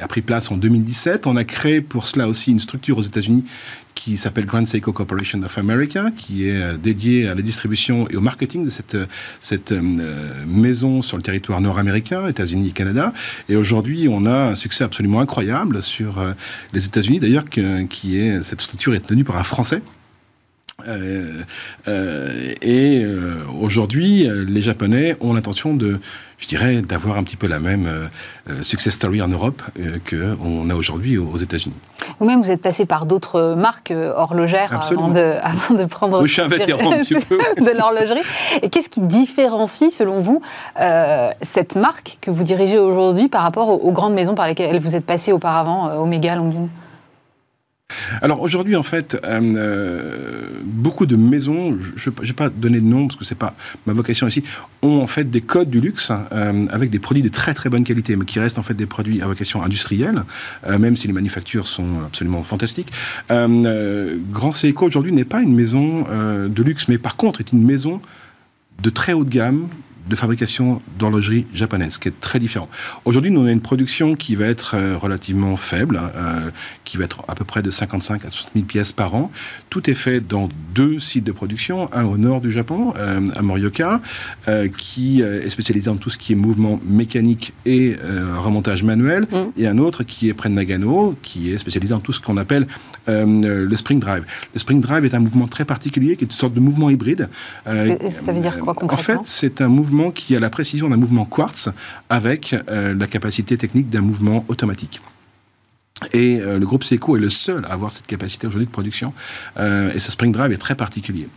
a pris place en 2017. On a créé pour cela aussi une structure aux États-Unis qui s'appelle Grand Seiko Corporation of America, qui est euh, dédiée à la distribution et au marketing de cette, euh, cette euh, maison sur le territoire nord-américain, États-Unis et Canada. Et aujourd'hui, on a un succès absolument incroyable sur les États-Unis, d'ailleurs, qui est cette structure est tenue par un Français. Et aujourd'hui, les Japonais ont l'intention de je dirais, d'avoir un petit peu la même euh, euh, success story en Europe euh, qu'on a aujourd'hui aux États-Unis. Vous-même, vous êtes passé par d'autres marques horlogères avant de, (laughs) avant de, prendre oui, je suis un vétéran, un petit peu. (laughs) de l'horlogerie. Et qu'est-ce qui différencie, selon vous, cette marque que vous dirigez aujourd'hui par rapport aux, grandes maisons par lesquelles vous êtes passé auparavant, Omega, Longines? Alors aujourd'hui, en fait, euh, euh, beaucoup de maisons, je ne vais pas donner de nom parce que c'est pas ma vocation ici, ont en fait des codes du luxe euh, avec des produits de très très bonne qualité, mais qui restent en fait des produits à vocation industrielle, même si les manufactures sont absolument fantastiques. Grand Seiko aujourd'hui n'est pas une maison de luxe, mais par contre est une maison de très haut de gamme, de fabrication d'horlogerie japonaise, qui est très différent. Aujourd'hui, nous avons une production qui va être euh, relativement faible, euh, qui va être à peu près de 55 à 60 000 pièces par an. Tout est fait dans deux sites de production, un au nord du Japon, euh, à Morioka, qui est spécialisé dans tout ce qui est mouvement mécanique et remontage manuel, mm. et un autre qui est près de Nagano, qui est spécialisé dans tout ce qu'on appelle le spring drive. Le spring drive est un mouvement très particulier, qui est une sorte de mouvement hybride. ça veut dire quoi concrètement? En fait, c'est un mouvement qui a la précision d'un mouvement quartz avec euh, la capacité technique d'un mouvement automatique. Et euh, le groupe Seiko est le seul à avoir cette capacité aujourd'hui de production. Euh, et ce Spring Drive est très particulier.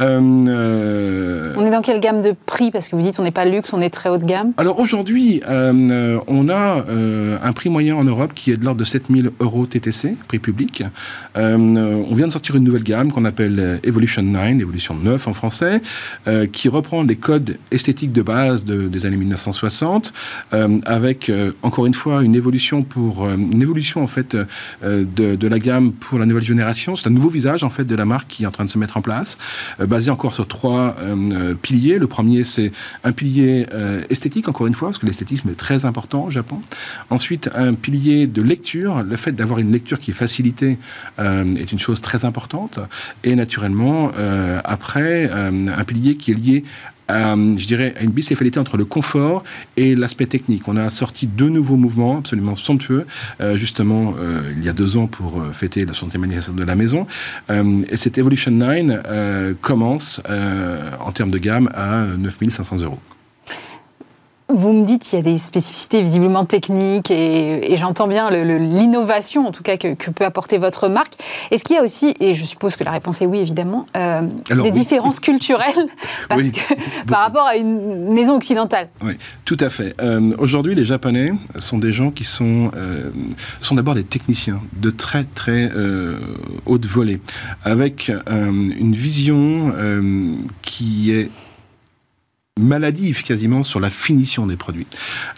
Euh, on est dans quelle gamme de prix? Parce que vous dites on n'est pas luxe, on est très haut de gamme. Alors aujourd'hui, on a un prix moyen en Europe qui est de l'ordre de 7000 euros TTC, prix public. on vient de sortir une nouvelle gamme qu'on appelle Evolution 9, Evolution 9 en français, qui reprend les codes esthétiques de base des années 1960, avec encore une fois une évolution pour une évolution en fait euh, de, la gamme pour la nouvelle génération. C'est un nouveau visage en fait de la marque qui est en train de se mettre en place, euh, basé encore sur trois euh, piliers. Le premier, c'est un pilier esthétique, encore une fois, parce que l'esthétisme est très important au Japon. Ensuite, un pilier de lecture. Le fait d'avoir une lecture qui est facilitée est une chose très importante. Et naturellement, après, un pilier qui est lié euh, je dirais, une bicéphalité entre le confort et l'aspect technique. On a sorti deux nouveaux mouvements absolument somptueux, euh, justement, euh, il y a deux ans pour fêter la 60e anniversaire de la maison. et cette Evolution 9 commence, en termes de gamme, à 9500 euros. Vous me dites qu'il y a des spécificités visiblement techniques et, j'entends bien l'innovation, en tout cas, que, peut apporter votre marque. Est-ce qu'il y a aussi, et je suppose que la réponse est oui, évidemment, euh, des différences culturelles? (laughs) Parce que, par rapport à une maison occidentale. Oui, tout à fait. Euh, aujourd'hui, les Japonais sont des gens qui sont, euh, sont d'abord des techniciens de très, très haute volée, avec une vision qui est maladive quasiment sur la finition des produits.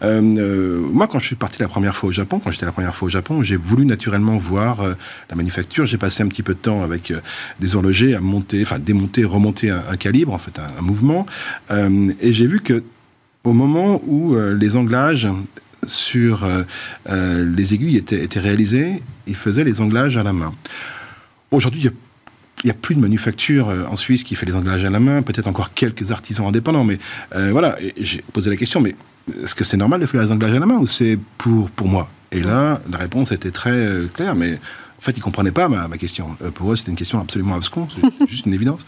Euh, euh, moi, quand je suis parti la première fois au Japon, quand j'étais la première fois au Japon, j'ai voulu naturellement voir euh, la manufacture. J'ai passé un petit peu de temps avec des horlogers à monter, enfin démonter, remonter un, calibre, en fait, un, mouvement. et j'ai vu que au moment où les anglages sur les aiguilles étaient, réalisés, ils faisaient les anglages à la main. Aujourd'hui, il y a il n'y a plus de manufacture euh, en Suisse qui fait les englages à la main, peut-être encore quelques artisans indépendants, mais euh, voilà, j'ai posé la question, mais est-ce que c'est normal de faire les englages à la main ou c'est pour, pour moi? Et là, la réponse était très euh, claire, mais en fait, ils ne comprenaient pas ma, ma question. pour eux, c'était une question absolument abscon, c'est (laughs) juste une évidence.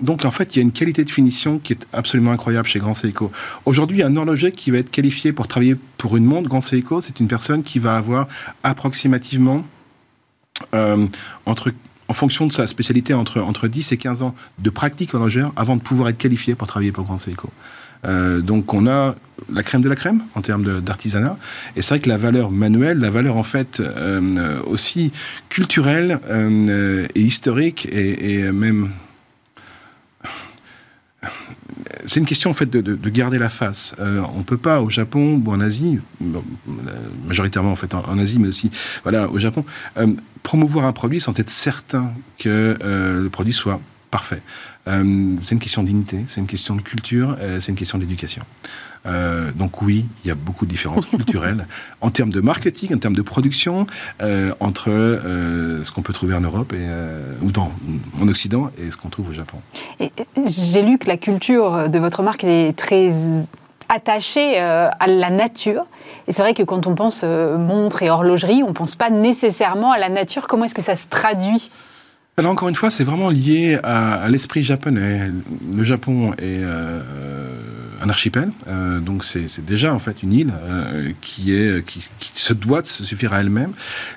donc, en fait, il y a une qualité de finition qui est absolument incroyable chez Grand Seiko. Aujourd'hui, un horloger qui va être qualifié pour travailler pour une montre Grand Seiko, c'est une personne qui va avoir approximativement entre en fonction de sa spécialité, entre, entre 10 et 15 ans de pratique horlogère avant de pouvoir être qualifié pour travailler pour Grand Seiko. Euh, donc on a la crème de la crème en termes d'artisanat. Et c'est vrai que la valeur manuelle, la valeur en fait euh, aussi culturelle euh, et historique et, même c'est une question de, garder la face. On on peut pas au Japon ou en Asie, majoritairement en Asie, mais aussi au Japon, promouvoir un produit sans être certain que euh, le produit soit parfait. Euh, c'est une question d'unité, c'est une question de culture, euh, c'est une question d'éducation. donc oui, il y a beaucoup de différences (laughs) culturelles en termes de marketing, en termes de production, entre ce qu'on peut trouver en Europe et, ou dans, en Occident et ce qu'on trouve au Japon. J'ai lu que la culture de votre marque est très attaché euh, à la nature. Et c'est vrai que quand on pense euh, montre et horlogerie, on ne pense pas nécessairement à la nature. Comment est-ce que ça se traduit? Alors encore une fois, c'est vraiment lié à, l'esprit japonais. Le Japon est euh, un archipel, donc c'est déjà en fait une île qui, est, qui, se doit de se suffire à elle-même.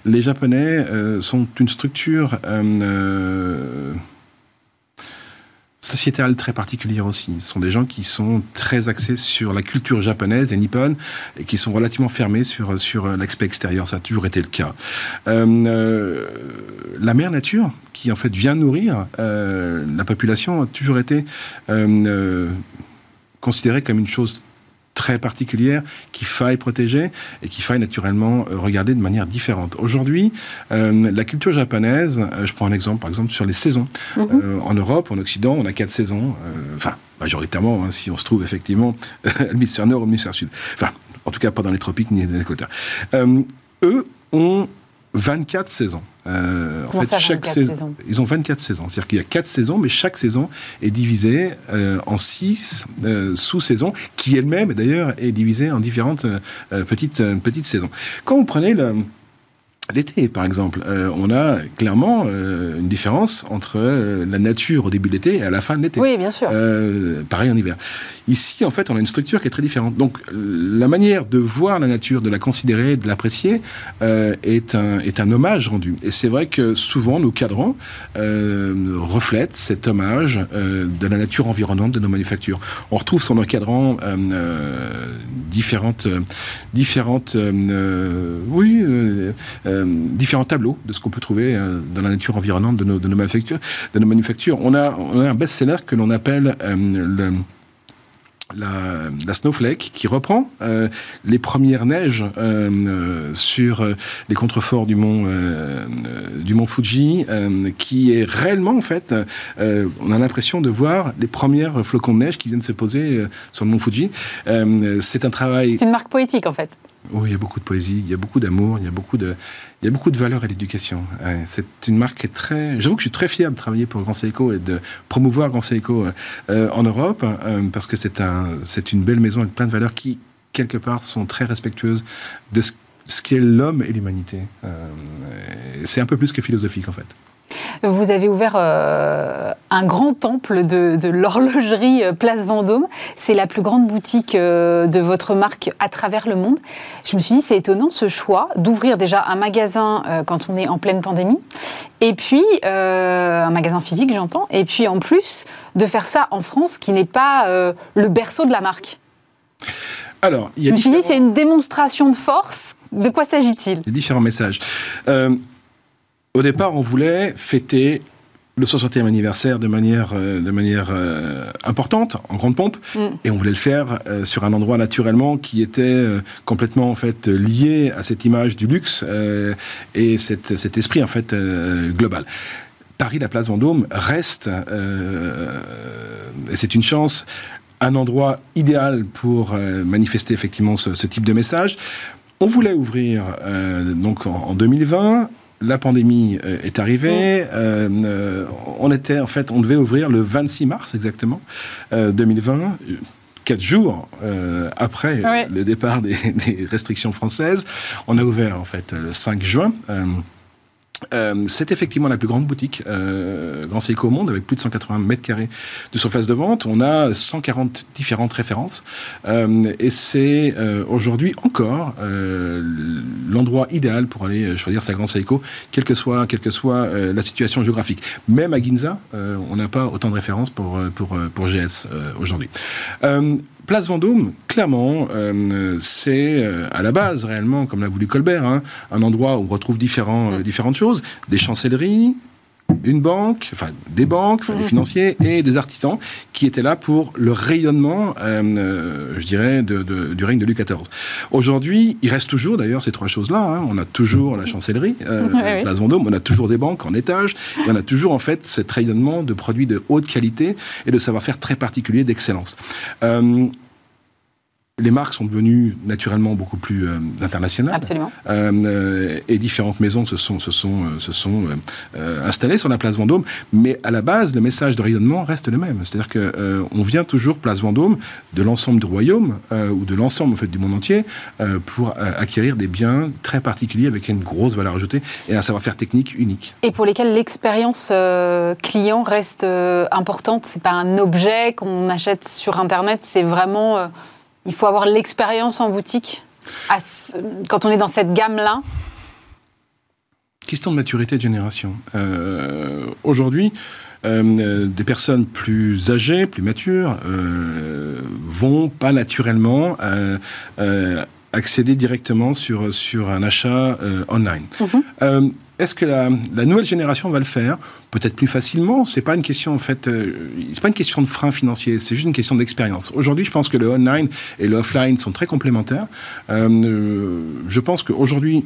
Les Japonais sont une structure sociétale très particulière aussi. Ce sont des gens qui sont très axés sur la culture japonaise et nippone et qui sont relativement fermés sur, sur l'aspect extérieur. Ça a toujours été le cas. Euh, la mère nature, qui en fait vient nourrir la population, a toujours été considérée comme une chose très particulière qu'il faille protéger et qu'il faille naturellement euh, regarder de manière différente. Aujourd'hui, euh, la culture japonaise, euh, je prends un exemple par exemple sur les saisons. Mhm. en Europe, en Occident, on a quatre saisons, enfin majoritairement, hein, si on se trouve effectivement (laughs) l'hémisphère nord ou l'hémisphère sud. Enfin, en tout cas pas dans les tropiques ni dans les équateurs. eux ont 24 saisons. Euh, en fait, chaque saison, Ils ont 24 saisons. C'est-à-dire qu'il y a 4 saisons, mais chaque saison est divisée euh, en 6 euh, sous-saisons, qui elle-même, d'ailleurs, est divisée en différentes petites, petites saisons. Quand vous prenez le l'été, par exemple. Euh, on a clairement euh, une différence entre euh, la nature au début de l'été et à la fin de l'été. Oui, bien sûr. pareil en hiver. Ici, en fait, on a une structure qui est très différente. Donc, la manière de voir la nature, de la considérer, de l'apprécier, est, un, est un hommage rendu. Et c'est vrai que souvent, nos cadrans reflètent cet hommage de la nature environnante de nos manufactures. On retrouve sur nos cadrans différentes, différentes, oui, euh, différents tableaux de ce qu'on peut trouver euh, dans la nature environnante de nos, de nos manufactures. De nos manufactures. On, a, on a un best-seller que l'on appelle euh, le, la, Snowflake qui reprend les premières neiges sur les contreforts du mont du mont Fuji, qui est réellement en fait, on a l'impression de voir les premières flocons de neige qui viennent se poser sur le mont Fuji. c'est un travail. C'est une marque poétique en fait. Oui, il y a beaucoup de poésie, il y a beaucoup d'amour, il y a beaucoup de, il y a beaucoup de valeur à l'éducation. c'est une marque qui est très. J'avoue que je suis très fier de travailler pour Grand Seiko et de promouvoir Grand Seiko euh, en Europe euh, parce que c'est un, c'est une belle maison avec plein de valeurs qui quelque part sont très respectueuses de ce, ce qu'est l'homme et l'humanité. Euh, c'est un peu plus que philosophique en fait. Vous avez ouvert euh, un grand temple de, l'horlogerie euh, Place Vendôme. C'est la plus grande boutique euh, de votre marque à travers le monde. Je me suis dit, c'est étonnant ce choix d'ouvrir déjà un magasin quand on est en pleine pandémie, et puis un magasin physique, j'entends, et puis en plus de faire ça en France, qui n'est pas le berceau de la marque. Alors, il y a je me suis dit, c'est une démonstration de force. De quoi s'agit-il? Il y a différents messages. Au départ, on voulait fêter le 60e anniversaire de manière, euh, de manière euh, importante, en grande pompe, mm. et on voulait le faire euh, sur un endroit naturellement qui était complètement en fait lié à cette image du luxe et cet esprit en fait global. Paris, la place Vendôme reste, et c'est une chance, un endroit idéal pour manifester effectivement ce, type de message. On voulait ouvrir donc en 2020 la pandémie euh, est arrivée. Euh, euh, on était, en fait, on devait ouvrir le 26 mars exactement 2020 quatre jours après le départ des, (laughs) des, restrictions françaises. On a ouvert en fait le 5 juin. Euh, c'est effectivement la plus grande boutique euh, Grand Seiko au monde, avec plus de 180 mètres carrés de surface de vente. On a 140 différentes références. Euh, et c'est euh, aujourd'hui encore euh, l'endroit idéal pour aller choisir sa Grand Seiko, quelle que soit, quelle que soit la situation géographique. Même à Ginza, on n'a pas autant de références pour, pour, pour GS aujourd'hui. Place Vendôme, clairement, euh, c'est euh, à la base réellement, comme l'a voulu Colbert, hein, un endroit où on retrouve différents, euh, différentes choses, des chancelleries, une banque, enfin des banques, des mhm. financiers et des artisans qui étaient là pour le rayonnement, je dirais, du règne de Louis XIV. Aujourd'hui, il reste toujours d'ailleurs ces trois choses-là. Hein. On a toujours la chancellerie, (laughs) Place Vendôme, on a toujours des banques en étage, et on a toujours en fait ce rayonnement de produits de haute qualité et de savoir-faire très particulier d'excellence les marques sont devenues naturellement beaucoup plus euh, internationales. Absolument. Euh, et différentes maisons se sont, se sont, euh, se sont installées sur la place Vendôme. Mais à la base, le message de rayonnement reste le même. C'est-à-dire qu'on vient toujours place Vendôme de l'ensemble du royaume ou de l'ensemble en fait, du monde entier pour acquérir des biens très particuliers avec une grosse valeur ajoutée et un savoir-faire technique unique. Et pour lesquels l'expérience client reste importante. C'est pas un objet qu'on achète sur Internet, c'est vraiment il faut avoir l'expérience en boutique quand on est dans cette gamme-là Question de maturité de génération. Euh, aujourd'hui, des personnes plus âgées, plus matures, vont pas naturellement accéder directement sur, sur un achat online. Mhm. Est-ce que la, nouvelle génération va le faire? Peut-être plus facilement. C'est pas une question en fait. Euh, c'est pas une question de frein financier. C'est juste une question d'expérience. Aujourd'hui, je pense que le online et le offline sont très complémentaires. Euh, je pense qu'aujourd'hui,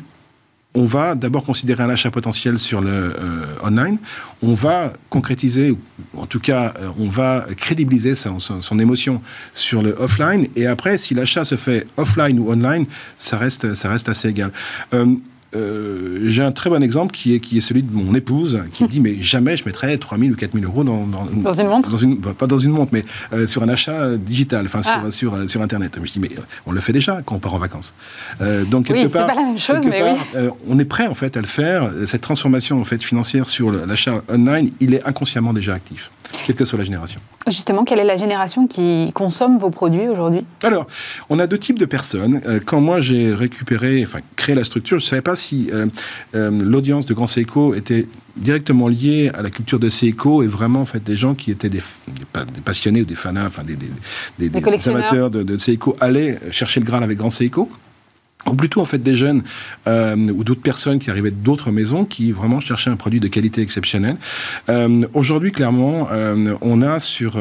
on va d'abord considérer un achat potentiel sur le euh, online. On va concrétiser, en tout cas, on va crédibiliser son, émotion sur le offline. Et après, si l'achat se fait offline ou online, ça reste, ça reste assez égal. Euh, j'ai un très bon exemple qui est, qui est celui de mon épouse, qui me dit Mais jamais je mettrais 3 000 ou 4 000 euros dans, dans, une montre bah, Pas dans une montre, mais euh, sur un achat digital, enfin sur, ah. sur, euh, sur, Internet. Je dis Mais on le fait déjà quand on part en vacances. donc, quelque oui, part, pas la même chose, mais oui. on est prêt en fait à le faire. Cette transformation en fait, financière sur l'achat online, il est inconsciemment déjà actif, quelle que soit la génération. Justement, quelle est la génération qui consomme vos produits aujourd'hui? Alors, on a deux types de personnes. Quand moi j'ai récupéré, enfin créé la structure, je ne savais pas si euh, euh, l'audience de Grand Seiko était directement liée à la culture de Seiko et vraiment en fait des gens qui étaient des, passionnés ou des fans, enfin des, des, amateurs de, de, Seiko allaient chercher le Graal avec Grand Seiko ou plutôt en fait des jeunes euh, ou d'autres personnes qui arrivaient d'autres maisons qui vraiment cherchaient un produit de qualité exceptionnelle. Euh, Aujourd'hui, clairement, euh, on a sur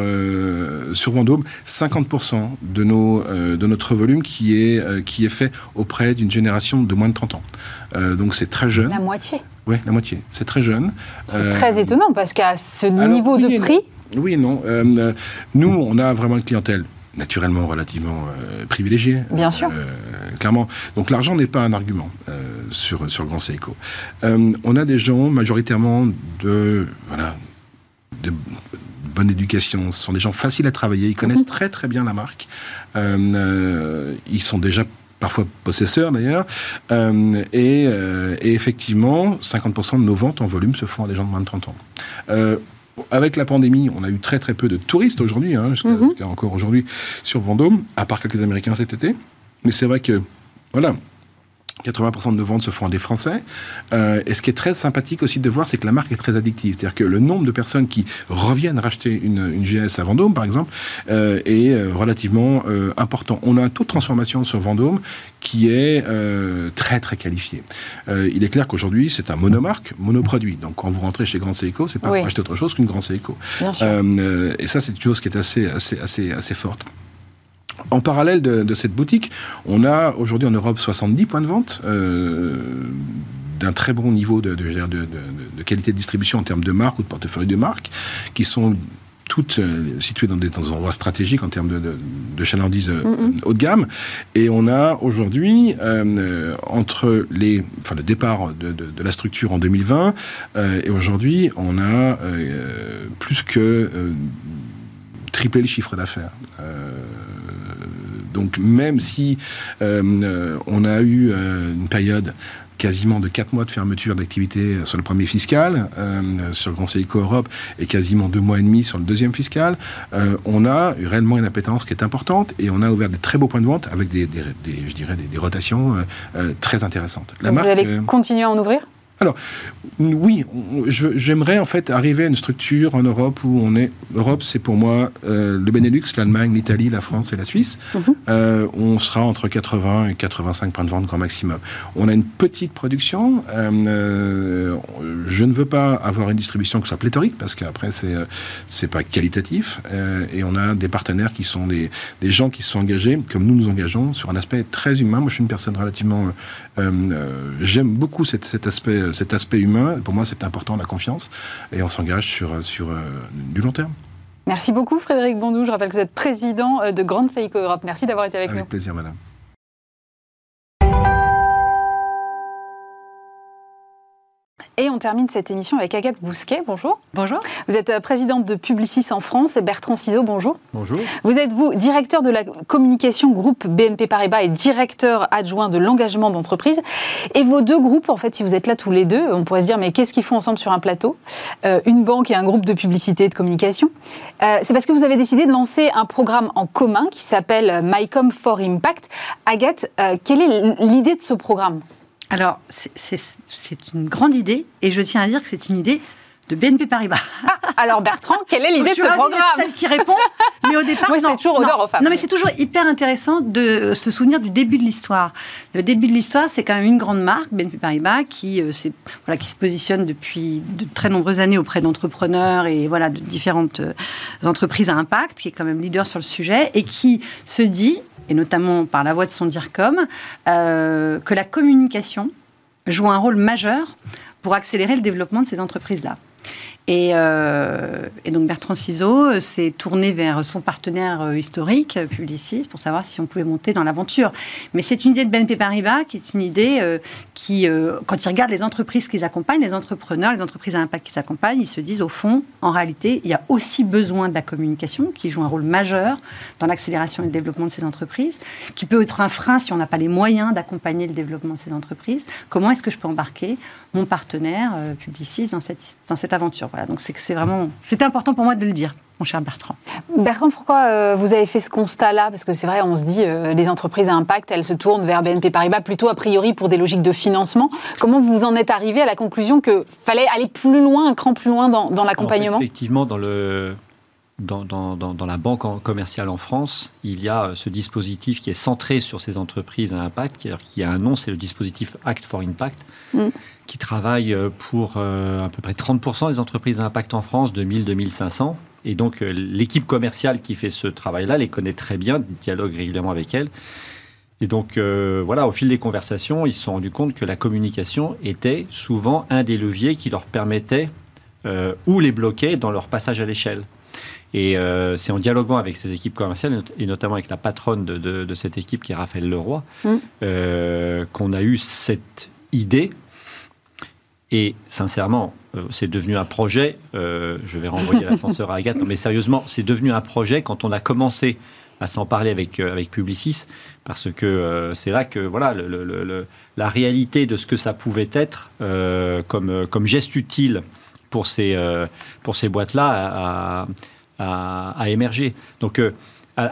sur Vendôme 50% de nos de notre volume qui est qui est fait auprès d'une génération de moins de 30 ans. donc c'est très jeune. La moitié. Oui, la moitié. C'est très jeune. C'est très étonnant parce qu'à ce niveau de prix. Oui et non. nous, on a vraiment une clientèle naturellement relativement euh, privilégié. Bien sûr. Euh, clairement. Donc l'argent n'est pas un argument euh, sur, sur Grand Seiko. on a des gens majoritairement de, voilà, de bonne éducation. Ce sont des gens faciles à travailler. Ils connaissent mhm. très très bien la marque. ils sont déjà parfois possesseurs d'ailleurs. et, et, effectivement, 50% de nos ventes en volume se font à des gens de moins de 30 ans avec la pandémie, on a eu très très peu de touristes aujourd'hui, hein, jusqu'à mhm. encore aujourd'hui sur Vendôme, à part quelques Américains cet été. Mais c'est vrai que, voilà, 80% de nos ventes se font à des Français. Euh, et ce qui est très sympathique aussi de voir, c'est que la marque est très addictive. C'est-à-dire que le nombre de personnes qui reviennent racheter une, une GS à Vendôme, par exemple, euh, est euh, relativement euh, important. On a un taux de transformation sur Vendôme qui est très très qualifié. Il est clair qu'aujourd'hui, c'est un monomarque, monoproduit. Donc quand vous rentrez chez Grand Seiko, c'est pas pour acheter autre chose qu'une Grand Seiko. et ça, c'est une chose qui est assez assez assez assez forte. En parallèle de, cette boutique, on a aujourd'hui en Europe 70 points de vente. Euh, d'un très bon niveau de, qualité de distribution en termes de marque ou de portefeuille de marque, qui sont toutes euh, situées dans des, endroits stratégiques en termes de, chalandise euh, haut de gamme. Et on a aujourd'hui, entre les, enfin, le départ de, la structure en 2020 et aujourd'hui, on a plus que triplé le chiffre d'affaires. Donc même si euh, euh, on a eu euh, une période quasiment de 4 mois de fermeture d'activité sur le premier fiscal, sur le Conseil Co Europe, et quasiment 2 mois et demi sur le deuxième fiscal, on a eu réellement une appétence qui est importante et on a ouvert des très beaux points de vente avec des, je dirais, des, rotations très intéressantes. La vous allez continuer à en ouvrir? Alors, oui, j'aimerais en fait arriver à une structure en Europe où on est. L'Europe, c'est pour moi euh, le Benelux, l'Allemagne, l'Italie, la France et la Suisse. Mhm. Euh, on sera entre 80 et 85 points de vente grand maximum. On a une petite production. Euh, je ne veux pas avoir une distribution qui soit pléthorique parce qu'après, c'est c'est pas qualitatif. et on a des partenaires qui sont des, des gens qui sont engagés, comme nous nous engageons, sur un aspect très humain. Moi, je suis une personne relativement. J'aime beaucoup cet, cet aspect euh, cet aspect humain. Pour moi, c'est important, la confiance. Et on s'engage sur, sur euh, du long terme. Merci beaucoup, Frédéric Bondou. Je rappelle que vous êtes président euh, de Grande Seiko Europe. Merci d'avoir été avec, nous. Avec plaisir, madame. Et on termine cette émission avec Agathe Bousquet. Bonjour. Bonjour. Vous êtes euh, présidente de Publicis en France et Bertrand Ciseaux. Bonjour. Bonjour. Vous êtes, vous, directeur de la communication groupe BNP Paribas et directeur adjoint de l'engagement d'entreprise. Et vos deux groupes, en fait, si vous êtes là tous les deux, on pourrait se dire, mais qu'est-ce qu'ils font ensemble sur un plateau? Euh, Une banque et un groupe de publicité et de communication. Euh, c'est parce que vous avez décidé de lancer un programme en commun qui s'appelle MyCom for Impact. Agathe, quelle est l'idée de ce programme? Alors, c'est une grande idée, et je tiens à dire que c'est une idée de BNP Paribas. Ah, alors Bertrand, (laughs) quelle est l'idée de ce programme celle qui répond, mais au départ, (laughs) c'est toujours odeur aux femmes. Non, mais c'est toujours hyper intéressant de se souvenir du début de l'histoire. Le début de l'histoire, c'est quand même une grande marque, BNP Paribas, qui, euh, voilà, qui se positionne depuis de très nombreuses années auprès d'entrepreneurs et voilà, de différentes euh, entreprises à impact, qui est quand même leader sur le sujet, et qui se dit, et notamment par la voix de son DIRCOM, euh, que la communication joue un rôle majeur pour accélérer le développement de ces entreprises-là. Euh, et, donc Bertrand Ciseaux euh, s'est tourné vers son partenaire euh, historique, Publicis, pour savoir si on pouvait monter dans l'aventure. Mais c'est une idée de BNP Paribas qui est une idée qui, quand ils regardent les entreprises qu'ils accompagnent, les entrepreneurs, les entreprises à impact qu'ils accompagnent, ils se disent au fond, en réalité, il y a aussi besoin de la communication qui joue un rôle majeur dans l'accélération et le développement de ces entreprises, qui peut être un frein si on n'a pas les moyens d'accompagner le développement de ces entreprises. Comment est-ce que je peux embarquer mon partenaire Publicis dans cette, dans cette aventure? Voilà, donc c'est vraiment, c'était important pour moi de le dire, mon cher Bertrand. Bertrand, pourquoi euh, vous avez fait ce constat-là? Parce que c'est vrai, on se dit, euh, des entreprises à impact, elles se tournent vers BNP Paribas plutôt a priori pour des logiques de financement. Comment vous en êtes arrivé à la conclusion qu'il fallait aller plus loin, un cran plus loin dans, l'accompagnement? Effectivement, dans le dans, dans, dans, la banque commerciale en France, il y a ce dispositif qui est centré sur ces entreprises à impact, qui a un nom, c'est le dispositif Act for Impact, mm. qui travaille euh, pour euh, à peu près 30% des entreprises à impact en France, 2000-2500. Et donc euh, l'équipe commerciale qui fait ce travail-là les connaît très bien, dialogue régulièrement avec elles. Et donc voilà, au fil des conversations, ils se sont rendus compte que la communication était souvent un des leviers qui leur permettait ou les bloquait dans leur passage à l'échelle. Et euh, c'est en dialoguant avec ces équipes commerciales, et notamment avec la patronne de, cette équipe, qui est Raphaël Leroy, mm. euh, qu'on a eu cette idée. Et sincèrement, euh, c'est devenu un projet. je vais renvoyer l'ascenseur à Agathe. mais sérieusement, c'est devenu un projet quand on a commencé à s'en parler avec, avec Publicis, parce que c'est là que voilà, la réalité de ce que ça pouvait être comme, comme geste utile pour ces, pour ces boîtes-là à, émerger. Donc euh,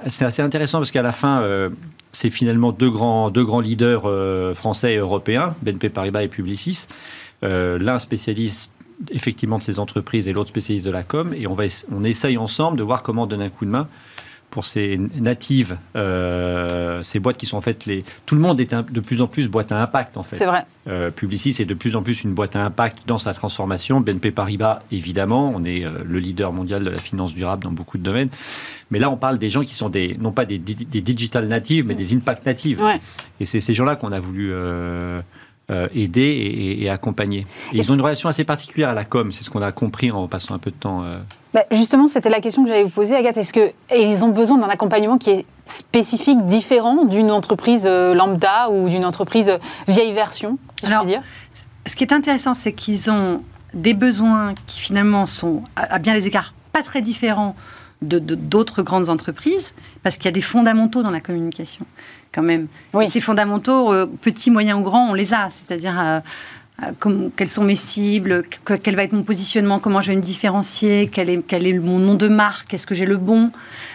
c'est assez intéressant parce qu'à la fin, euh, c'est finalement deux grands, deux grands leaders euh, français et européens, BNP Paribas et Publicis. L'un spécialiste effectivement de ces entreprises et l'autre spécialiste de la com. Et on, va, on essaye ensemble de voir comment donner un coup de main pour ces natives, euh, ces boîtes qui sont en fait les. Tout le monde est de plus en plus boîte à impact en fait. C'est vrai. Euh, Publicis est de plus en plus une boîte à impact dans sa transformation. BNP Paribas, évidemment, on est euh, le leader mondial de la finance durable dans beaucoup de domaines. Mais là, on parle des gens qui sont des, non pas des, des digital natives, mais des impact natives. Et c'est ces gens-là qu'on a voulu. Euh, euh, aider et, accompagner. ils ont une relation assez particulière à la com, c'est ce qu'on a compris en passant un peu de temps. Euh. Bah, justement, c'était la question que j'allais vous poser, Agathe. Est-ce qu'ils ont besoin d'un accompagnement qui est spécifique, différent d'une entreprise euh, lambda ou d'une entreprise vieille version, si je puis dire? Ce qui est intéressant, c'est qu'ils ont des besoins qui finalement sont, à bien les écarts, pas très différents de d'autres grandes entreprises, parce qu'il y a des fondamentaux dans la communication quand même. Oui. ces fondamentaux, euh, petits, moyens ou grands, on les a. C'est-à-dire euh, euh, quelles sont mes cibles, quel va être mon positionnement, comment je vais me différencier, quel est, quel est mon nom de marque, est-ce que j'ai le bon,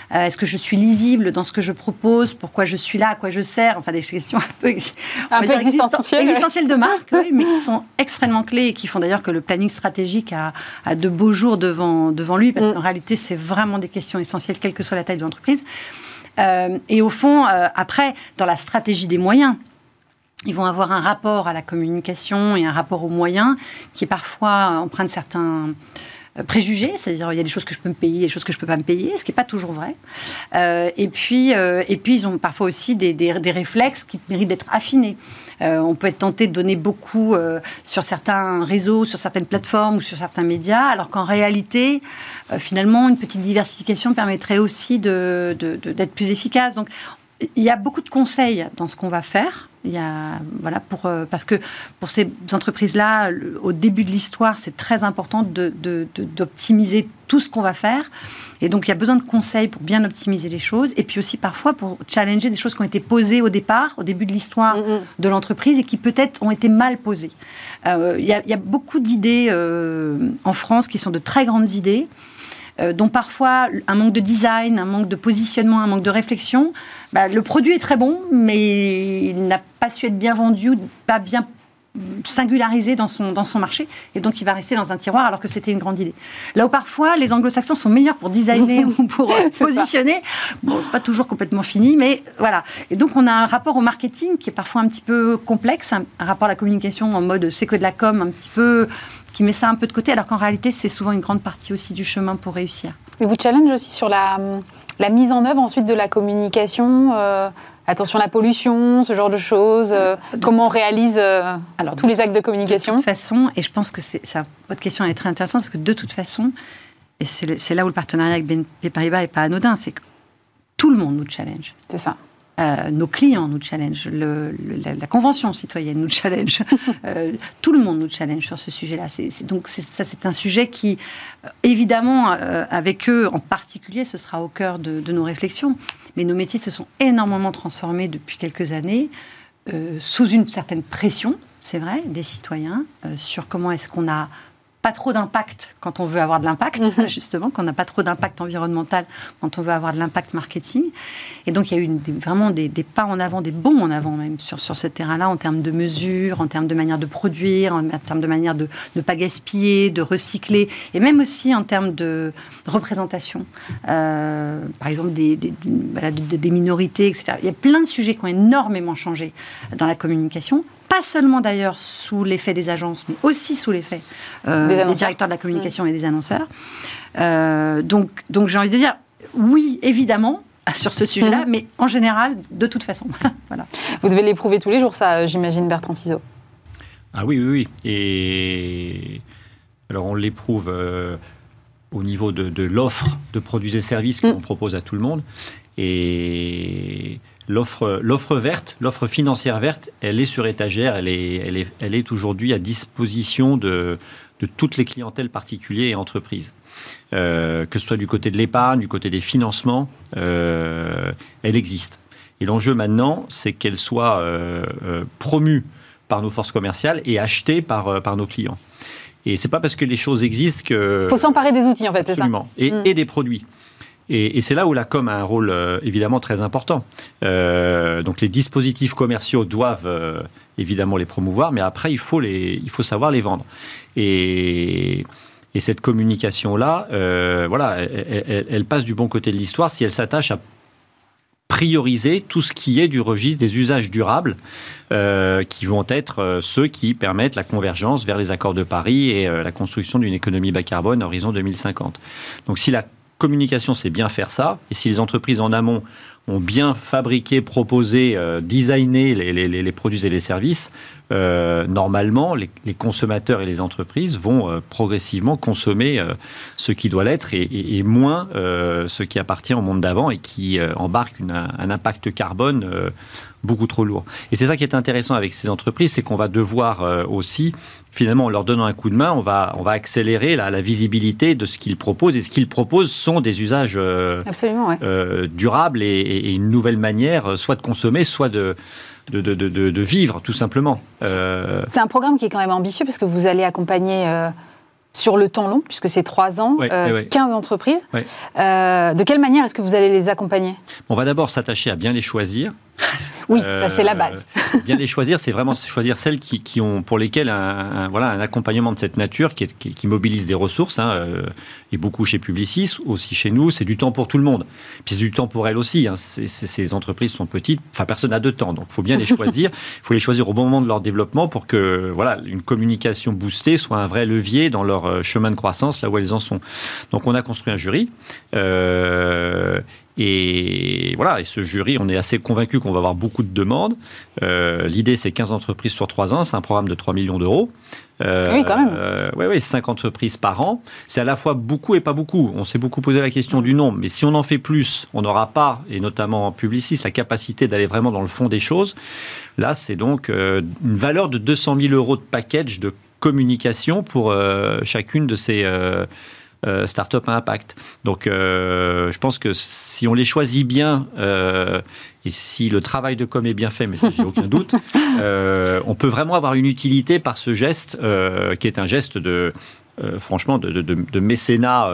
est-ce que je suis lisible dans ce que je propose, pourquoi je suis là, à quoi je sers, enfin des questions un peu, existentielles, de marque, (laughs) mais qui sont extrêmement clés et qui font d'ailleurs que le planning stratégique a, de beaux jours devant, devant lui, parce mm. qu'en réalité c'est vraiment des questions essentielles, quelle que soit la taille de l'entreprise. Euh, et au fond, euh, après, dans la stratégie des moyens, ils vont avoir un rapport à la communication et un rapport aux moyens qui parfois empreint de certains euh, préjugés, c'est-à-dire il y a des choses que je peux me payer, des choses que je peux pas me payer, ce qui n'est pas toujours vrai. et puis, et puis ils ont parfois aussi des, des réflexes qui méritent d'être affinés. on peut être tenté de donner beaucoup sur certains réseaux, sur certaines plateformes ou sur certains médias, alors qu'en réalité, euh, finalement, une petite diversification permettrait aussi d'être plus efficace. Donc, il y a beaucoup de conseils dans ce qu'on va faire. Il y a, voilà, pour, euh, parce que pour ces entreprises-là, au début de l'histoire, c'est très important d'optimiser de, tout ce qu'on va faire. Et donc, il y a besoin de conseils pour bien optimiser les choses. Et puis aussi, parfois, pour challenger des choses qui ont été posées au départ, au début de l'histoire mm, mm. de l'entreprise, et qui peut-être ont été mal posées. Euh, il, y a, il, y a, beaucoup d'idées en France qui sont de très grandes idées. Euh, dont parfois un manque de design, un manque de positionnement, un manque de réflexion, bah, le produit est très bon, mais il n'a pas su être bien vendu, pas bien singularisé dans son, dans son marché, et donc il va rester dans un tiroir alors que c'était une grande idée. Là où parfois les anglo-saxons sont meilleurs pour designer (laughs) ou pour euh, positionner, bon, c'est pas toujours complètement fini, mais voilà. Et donc on a un rapport au marketing qui est parfois un petit peu complexe, un, rapport à la communication en mode c'est que de la com, un petit peu qui met ça un peu de côté, alors qu'en réalité c'est souvent une grande partie aussi du chemin pour réussir. Et vous challenge aussi sur la, la mise en œuvre ensuite de la communication euh, attention à la pollution, ce genre de choses euh, Comment on réalise euh, Alors, tous les actes de communication De toute façon, et je pense que c'est, ça, votre question est très intéressante, parce que de toute façon, et c'est, là où le partenariat avec BNP Paribas n'est pas anodin, c'est que tout le monde nous challenge. C'est ça. Euh, nos clients nous challenge, le, la, Convention citoyenne nous challenge, (laughs) tout le monde nous challenge sur ce sujet-là. Donc ça, c'est un sujet qui, évidemment, avec eux en particulier, ce sera au cœur de, de nos réflexions mais nos métiers se sont énormément transformés depuis quelques années, euh, sous une certaine pression, c'est vrai, des citoyens, euh, sur comment est-ce qu'on a pas trop d'impact quand on veut avoir de l'impact, mhm. (laughs) justement, qu'on n'a pas trop d'impact environnemental quand on veut avoir de l'impact marketing. Et donc, il y a eu vraiment des, pas en avant, des bons en avant même sur, sur ce terrain-là, en termes de mesures, en termes de manière de produire, en termes de manière de ne pas gaspiller, de recycler, et même aussi en termes de représentation. Euh, par exemple, des, des, des minorités, etc. Il y a plein de sujets qui ont énormément changé dans la communication pas seulement d'ailleurs sous l'effet des agences, mais aussi sous l'effet euh, des, directeurs de la communication et des annonceurs. Euh, donc, donc j'ai envie de dire, oui, évidemment, (laughs) sur ce sujet-là, mhm. mais en général, de toute façon. (laughs) voilà. Vous devez l'éprouver tous les jours, ça, euh, j'imagine, Bertrand Ciseaux. Ah oui, oui, oui. Et alors, on l'éprouve au niveau de, l'offre de produits et services qu'on mm. propose à tout le monde. Et l'offre, l'offre verte, l'offre financière verte, elle est sur étagère, elle est, elle est, elle est aujourd'hui à disposition de, de toutes les clientèles particulières et entreprises. Euh, que ce soit du côté de l'épargne, du côté des financements, euh, elle existe. Et l'enjeu maintenant, c'est qu'elle soit euh, promue par nos forces commerciales et achetée par, par nos clients. Et c'est pas parce que les choses existent que. Il faut s'emparer des outils, en fait, c'est ça et, mm. et des produits. Et, c'est là où la com a un rôle euh, évidemment très important. Euh, donc les dispositifs commerciaux doivent euh, évidemment les promouvoir, mais après il faut, les, il faut savoir les vendre. Et, et cette communication-là, voilà, elle, passe du bon côté de l'histoire si elle s'attache à prioriser tout ce qui est du registre des usages durables, qui vont être ceux qui permettent la convergence vers les accords de Paris et la construction d'une économie bas carbone horizon 2050. Donc si la communication, c'est bien faire ça. Et si les entreprises en amont ont bien fabriqué, proposé, euh, designé les, produits et les services, euh, normalement, les, consommateurs et les entreprises vont euh, progressivement consommer ce qui doit l'être et, moins ce qui appartient au monde d'avant et qui embarque un impact carbone beaucoup trop lourd. Et c'est ça qui est intéressant avec ces entreprises, c'est qu'on va devoir aussi finalement, en leur donnant un coup de main, on va, on va accélérer la, la visibilité de ce qu'ils proposent. Et ce qu'ils proposent sont des usages euh, euh, durables et, une nouvelle manière, euh, soit de consommer, soit de, de, de, de, vivre, tout simplement. C'est un programme qui est quand même ambitieux parce que vous allez accompagner sur le temps long, puisque c'est trois ans, 15 entreprises. de quelle manière est-ce que vous allez les accompagner? On va d'abord s'attacher à bien les choisir. Oui, ça c'est la base. Euh, (laughs) bien les choisir, c'est vraiment choisir celles qui, ont, pour lesquelles un, voilà, un accompagnement de cette nature qui, qui, mobilise des ressources, hein, euh, et beaucoup chez Publicis, aussi chez nous, c'est du temps pour tout le monde. Puis c'est du temps pour elles aussi. Hein, ces entreprises sont petites, enfin personne n'a de temps, donc il faut bien les (laughs) choisir. Il faut les choisir au bon moment de leur développement pour que voilà, une communication boostée soit un vrai levier dans leur euh, chemin de croissance, là où elles en sont. Donc on a construit un jury. Euh, et voilà, et ce jury, on est assez convaincu qu'on va avoir beaucoup de demandes. Euh, l'idée, c'est 15 entreprises sur 3 ans, c'est un programme de 3 millions d'euros. Euh, oui, quand même. Euh, oui, oui, 5 entreprises par an. C'est à la fois beaucoup et pas beaucoup. On s'est beaucoup posé la question du nombre, mais si on en fait plus, on n'aura pas, et notamment en publiciste, la capacité d'aller vraiment dans le fond des choses. Là, c'est donc une valeur de 200 000 euros de package de communication pour chacune de ces euh, start-up à impact. Donc euh, je pense que si on les choisit bien euh, et si le travail de com est bien fait, mais ça j'ai aucun doute, (laughs) on peut vraiment avoir une utilité par ce geste qui est un geste de franchement de, mécénat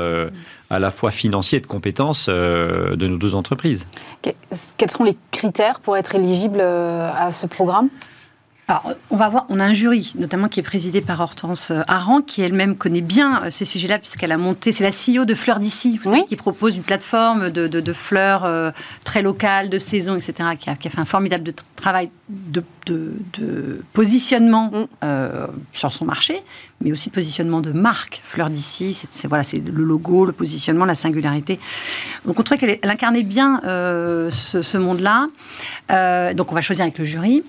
à la fois financier et de compétences de nos deux entreprises. Quels sont les critères pour être éligible à ce programme? Alors, on va voir, on a un jury, notamment qui est présidé par Hortense euh, Aran, qui elle-même connaît bien euh, ces sujets-là, puisqu'elle a monté, c'est la CEO de Fleurs d'ici, qui propose une plateforme de, fleurs euh, très locales, de saison, etc., qui a, fait un formidable travail de, positionnement mm. sur son marché, mais aussi de positionnement de marque. Fleurs d'ici, c'est voilà, le logo, le positionnement, la singularité. Donc on trouvait qu'elle incarnait bien ce, monde-là. donc on va choisir avec le jury.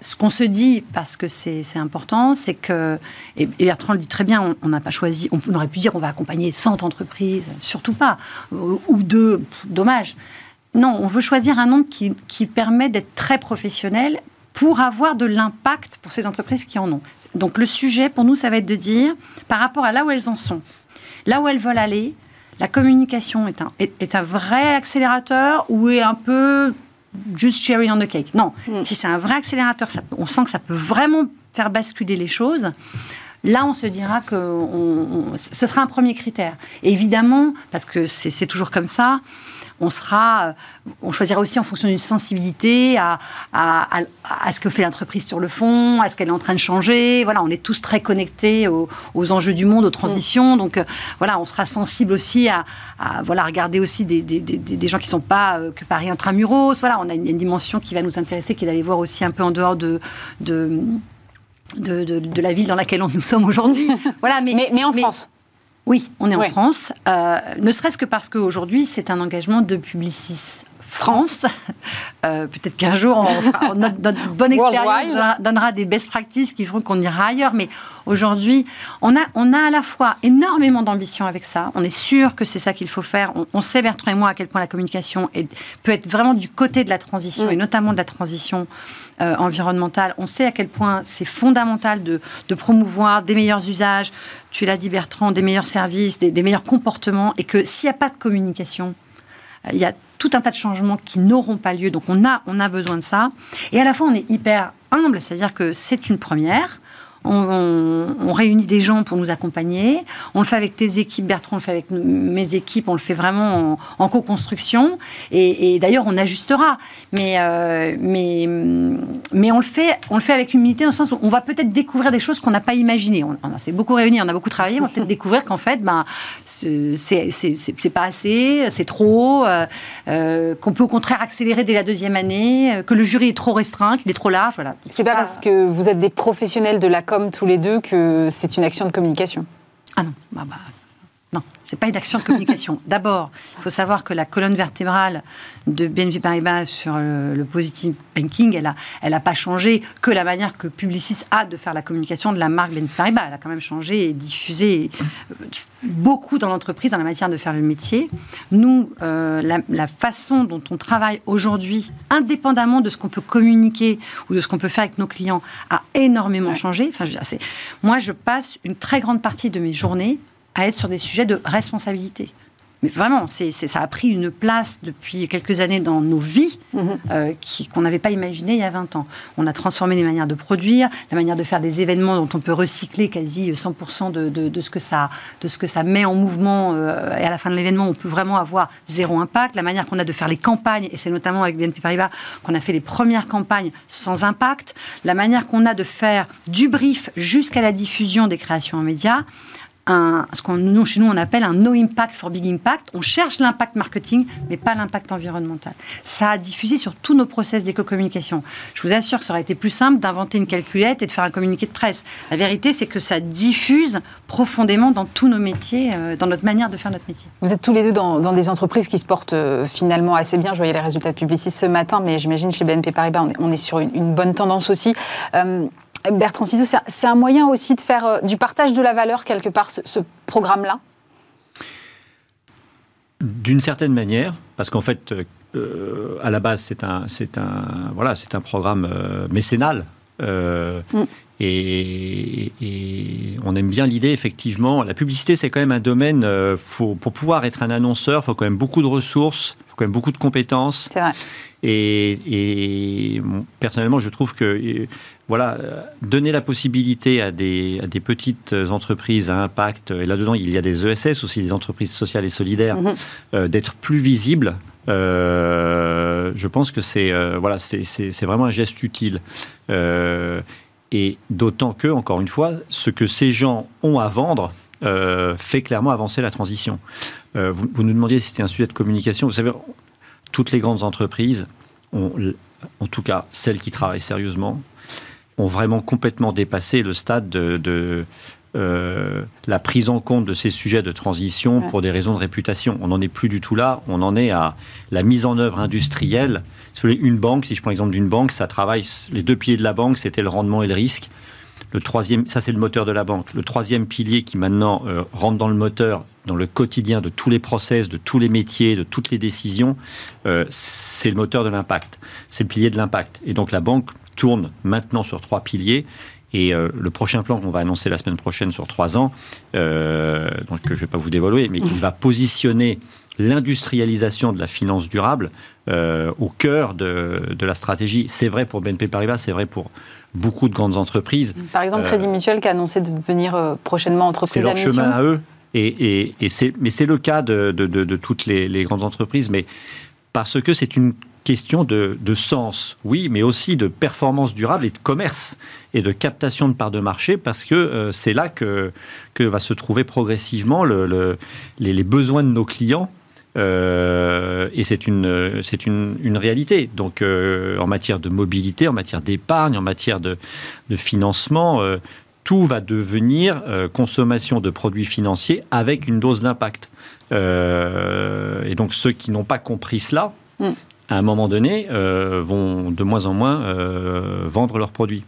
Ce qu'on se dit parce que c'est important, c'est que, et Bertrand le dit très bien, on n'a pas choisi, on, aurait pu dire on va accompagner 100 entreprises, surtout pas, ou deux, dommage. Non, on veut choisir un nombre qui, permet d'être très professionnel pour avoir de l'impact pour ces entreprises qui en ont. Donc le sujet pour nous, ça va être de dire, par rapport à là où elles en sont, là où elles veulent aller, la communication est un, est un vrai accélérateur ou est un peu juste cherry on the cake. Non, mm. si c'est un vrai accélérateur, on sent que ça peut vraiment faire basculer les choses. Là, on se dira que ce sera un premier critère. évidemment, parce que c'est toujours comme ça, on sera, on choisira aussi en fonction d'une sensibilité à, à, ce que fait l'entreprise sur le fond, à ce qu'elle est en train de changer. Voilà, on est tous très connectés aux, enjeux du monde, aux transitions. Donc euh, voilà, on sera sensible aussi à, voilà regarder aussi des, des, des, gens qui sont pas euh, que Paris intramuros. Voilà, on a une, dimension qui va nous intéresser, qui est d'aller voir aussi un peu en dehors de, de de, de, la ville dans laquelle nous sommes aujourd'hui. (laughs) voilà, mais, mais, en France. Oui, on est en France, euh, ne serait-ce que parce qu'aujourd'hui, c'est un engagement de Publicis France. Euh, peut-être qu'un jour, (laughs) notre, bonne expérience donnera, des best practices qui feront qu'on ira ailleurs. Mais aujourd'hui, on a, on a à la fois énormément d'ambition avec ça. On est sûr que c'est ça qu'il faut faire. On, sait, Bertrand et moi, à quel point la communication peut être vraiment du côté de la transition, mm. et notamment de la transition euh, environnementale. On sait à quel point c'est fondamental de, promouvoir des meilleurs usages, tu l'as dit Bertrand, des meilleurs services, des, des meilleurs comportements, et que s'il n'y a pas de communication, euh, il y a tout un tas de changements qui n'auront pas lieu. Donc on a, on a besoin de ça. Et à la fois, on est hyper humble, c'est-à-dire que c'est une première on, réunit des gens pour nous accompagner. On le fait avec tes équipes, Bertrand, on le fait avec mes équipes, on le fait vraiment en, co-construction. Et, d'ailleurs, on ajustera. Mais, euh, mais, mais on, le fait, on le fait avec humilité, dans le sens où on va peut-être découvrir des choses qu'on n'a pas imaginées. On, s'est beaucoup réunis, on a beaucoup travaillé, on va peut-être (laughs) découvrir qu'en fait, ben, c'est pas assez, c'est trop, euh, euh, qu'on peut au contraire accélérer dès la deuxième année, que le jury est trop restreint, qu'il est trop large. Voilà. C'est pas parce que vous êtes des professionnels de la comme tous les deux que c'est une action de communication. Ah non, bah, bah c'est pas une action de communication. (laughs) D'abord, il faut savoir que la colonne vertébrale de BNP Paribas sur le, positive banking, elle a, elle a pas changé que la manière que Publicis a de faire la communication de la marque BNP Paribas. Elle a quand même changé et diffusé euh, beaucoup dans l'entreprise dans la matière de faire le métier. Nous, euh, la, façon dont on travaille aujourd'hui, indépendamment de ce qu'on peut communiquer ou de ce qu'on peut faire avec nos clients, a énormément changé. Enfin, je moi, je passe une très grande partie de mes journées à être sur des sujets de responsabilité. Mais vraiment, c'est, ça a pris une place depuis quelques années dans nos vies mhm. euh, qu'on n'avait pas imaginé il y a 20 ans. On a transformé les manières de produire, la manière de faire des événements dont on peut recycler quasi 100% de, de, ce que ça, de ce que ça met en mouvement. Euh, et à la fin de l'événement, on peut vraiment avoir zéro impact. La manière qu'on a de faire les campagnes, et c'est notamment avec BNP Paribas qu'on a fait les premières campagnes sans impact. La manière qu'on a de faire du brief jusqu'à la diffusion des créations en médias ce qu'on nous, chez nous on appelle un no impact for big impact. On cherche l'impact marketing, mais pas l'impact environnemental. Ça a diffusé sur tous nos process d'éco-communication. Je vous assure que ça aurait été plus simple d'inventer une calculette et de faire un communiqué de presse. La vérité, c'est que ça diffuse profondément dans tous nos métiers, euh, dans notre manière de faire notre métier. Vous êtes tous les deux dans, des entreprises qui se portent euh, finalement assez bien. Je voyais les résultats de Publicis ce matin, mais j'imagine chez BNP Paribas, on est, sur une, bonne tendance aussi. Euh, Bertrand Ciseaux, c'est un moyen aussi de faire euh, du partage de la valeur quelque part, ce, programme-là? D'une certaine manière, parce qu'en fait, euh, à la base, c'est un programme euh, mécénal. Mm. et, on aime bien l'idée, effectivement. La publicité, c'est quand même un domaine. faut, pour pouvoir être un annonceur, il faut quand même beaucoup de ressources, il faut quand même beaucoup de compétences. C'est vrai. Et, personnellement, je trouve que voilà, donner la possibilité à des, à des, petites entreprises à impact, et là-dedans il y a des ESS aussi, des entreprises sociales et solidaires, mhm. euh, d'être plus visibles, euh, je pense que c'est voilà, c'est vraiment un geste utile. et d'autant que, encore une fois, ce que ces gens ont à vendre fait clairement avancer la transition. Vous, vous, nous demandiez si c'était un sujet de communication. Vous savez, toutes les grandes entreprises, ont, en tout cas celles qui travaillent sérieusement, ont vraiment complètement dépassé le stade de, euh, la prise en compte de ces sujets de transition pour des raisons de réputation. On n'en est plus du tout là, on en est à la mise en œuvre industrielle. Une banque, si je prends l'exemple d'une banque, ça travaille, les deux piliers de la banque, c'était le rendement et le risque. Le troisième, ça c'est le moteur de la banque. Le troisième pilier qui maintenant euh, rentre dans le moteur, dans le quotidien de tous les process, de tous les métiers, de toutes les décisions, euh, c'est le moteur de l'impact. C'est le pilier de l'impact. Et donc la banque tourne maintenant sur trois piliers. Et euh, le prochain plan qu'on va annoncer la semaine prochaine sur trois ans, euh, donc que je ne vais pas vous dévoiler, mais qui va positionner l'industrialisation de la finance durable euh, au cœur de, de la stratégie. C'est vrai pour BNP Paribas, c'est vrai pour beaucoup de grandes entreprises. Par exemple, Crédit Mutuel qui a annoncé de devenir prochainement entreprise C'est leur chemin à eux. Et, et, et mais c'est le cas de, de, de toutes les, les, grandes entreprises, mais parce que c'est une question de, sens, oui, mais aussi de performance durable et de commerce et de captation de parts de marché, parce que euh, c'est là que, que va se trouver progressivement le, les, besoins de nos clients. Euh, et c'est une, c'est une, une, réalité. Donc, euh, en matière de mobilité, en matière d'épargne, en matière de, de financement, tout va devenir consommation de produits financiers avec une dose d'impact. et donc, ceux qui n'ont pas compris cela, mm à un moment donné, euh, vont de moins en moins euh, vendre leurs produits.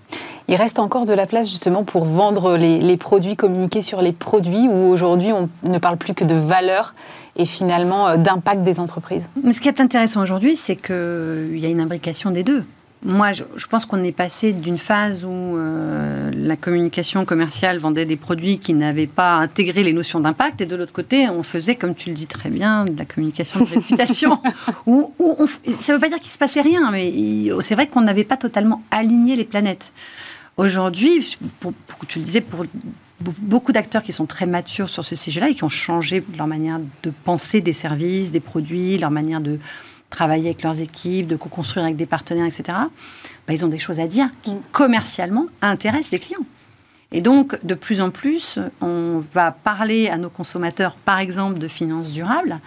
Il reste encore de la place justement pour vendre les, produits, communiquer sur les produits, où aujourd'hui on ne parle plus que de valeur et finalement euh, d'impact des entreprises. Mais ce qui est intéressant aujourd'hui, c'est qu'il y a une imbrication des deux. Moi, je, pense qu'on est passé d'une phase où euh, la communication commerciale vendait des produits qui n'avaient pas intégré les notions d'impact, et de l'autre côté, on faisait, comme tu le dis très bien, de la communication de réputation. (laughs) où, ça ne veut pas dire qu'il se passait rien, mais c'est vrai qu'on n'avait pas totalement aligné les planètes. Aujourd'hui, pour, tu le disais, pour beaucoup d'acteurs qui sont très matures sur ce sujet-là et qui ont changé leur manière de penser des services, des produits, leur manière de travailler avec leurs équipes, de co-construire avec des partenaires, etc., bah, ils ont des choses à dire qui, mm. commercialement, intéressent les clients. Et donc, de plus en plus, on va parler à nos consommateurs, par exemple, de finances durables,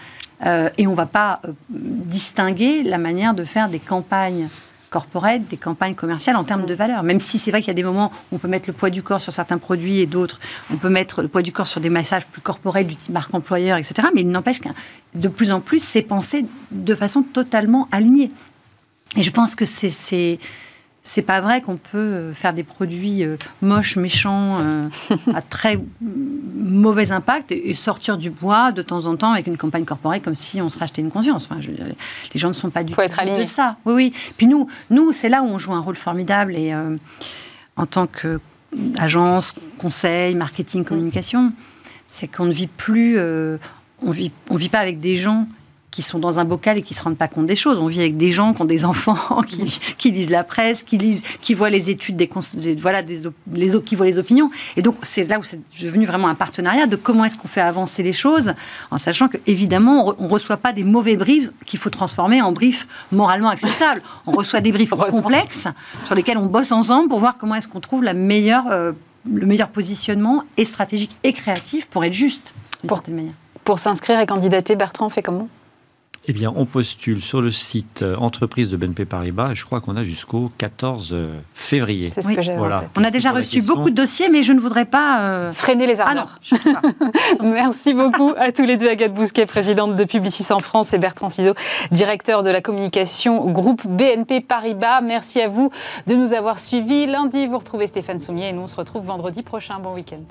euh, et on ne va pas euh, distinguer la manière de faire des campagnes corporate, des campagnes commerciales en termes de valeur. Même si c'est vrai qu'il y a des moments où on peut mettre le poids du corps sur certains produits et d'autres, on peut mettre le poids du corps sur des massages plus corporels du type marque employeur, etc. Mais il n'empêche que de plus en plus, c'est pensé de façon totalement alignée. Et je pense que c'est c'est pas vrai qu'on peut euh, faire des produits euh, moches, méchants, euh, (laughs) à très mauvais impact et sortir du bois de temps en temps avec une campagne corporelle comme si on se rachetait une conscience. Enfin, les gens ne sont pas du tout de ça. Oui, oui. Puis nous, nous c'est là où on joue un rôle formidable et en tant qu'agence, conseil, marketing, communication, c'est qu'on ne vit plus, on vit, on vit pas avec des gens qui sont dans un bocal et qui se rendent pas compte des choses. On vit avec des gens qui ont des enfants, (laughs) qui, qui lisent la presse, qui lisent, qui voient les études des, voilà, des les, qui voient les opinions. Et donc c'est là où c'est devenu vraiment un partenariat de comment est-ce qu'on fait avancer les choses, en sachant que évidemment on, ne reçoit pas des mauvais briefs qu'il faut transformer en briefs moralement acceptables. On reçoit des briefs complexes sur lesquels on bosse ensemble pour voir comment est-ce qu'on trouve la meilleure, euh, le meilleur positionnement et stratégique et créatif pour être juste d'une certaine manière. Pour s'inscrire et candidater, Bertrand, fait comment? Eh bien, on postule sur le site euh, entreprise de BNP Paribas et je crois qu'on a jusqu'au 14 euh, février. C'est ce que j'ai voilà. On a déjà reçu beaucoup de dossiers, mais je ne voudrais pas... Euh, Freiner les ardeurs. Ah (laughs) Merci beaucoup à tous les deux, Agathe Bousquet, présidente de Publicis en France, et Bertrand Ciseaux, directeur de la communication groupe BNP Paribas. Merci à vous de nous avoir suivis. Lundi, vous retrouvez Stéphane Soumier et nous, on se retrouve vendredi prochain. Bon week-end.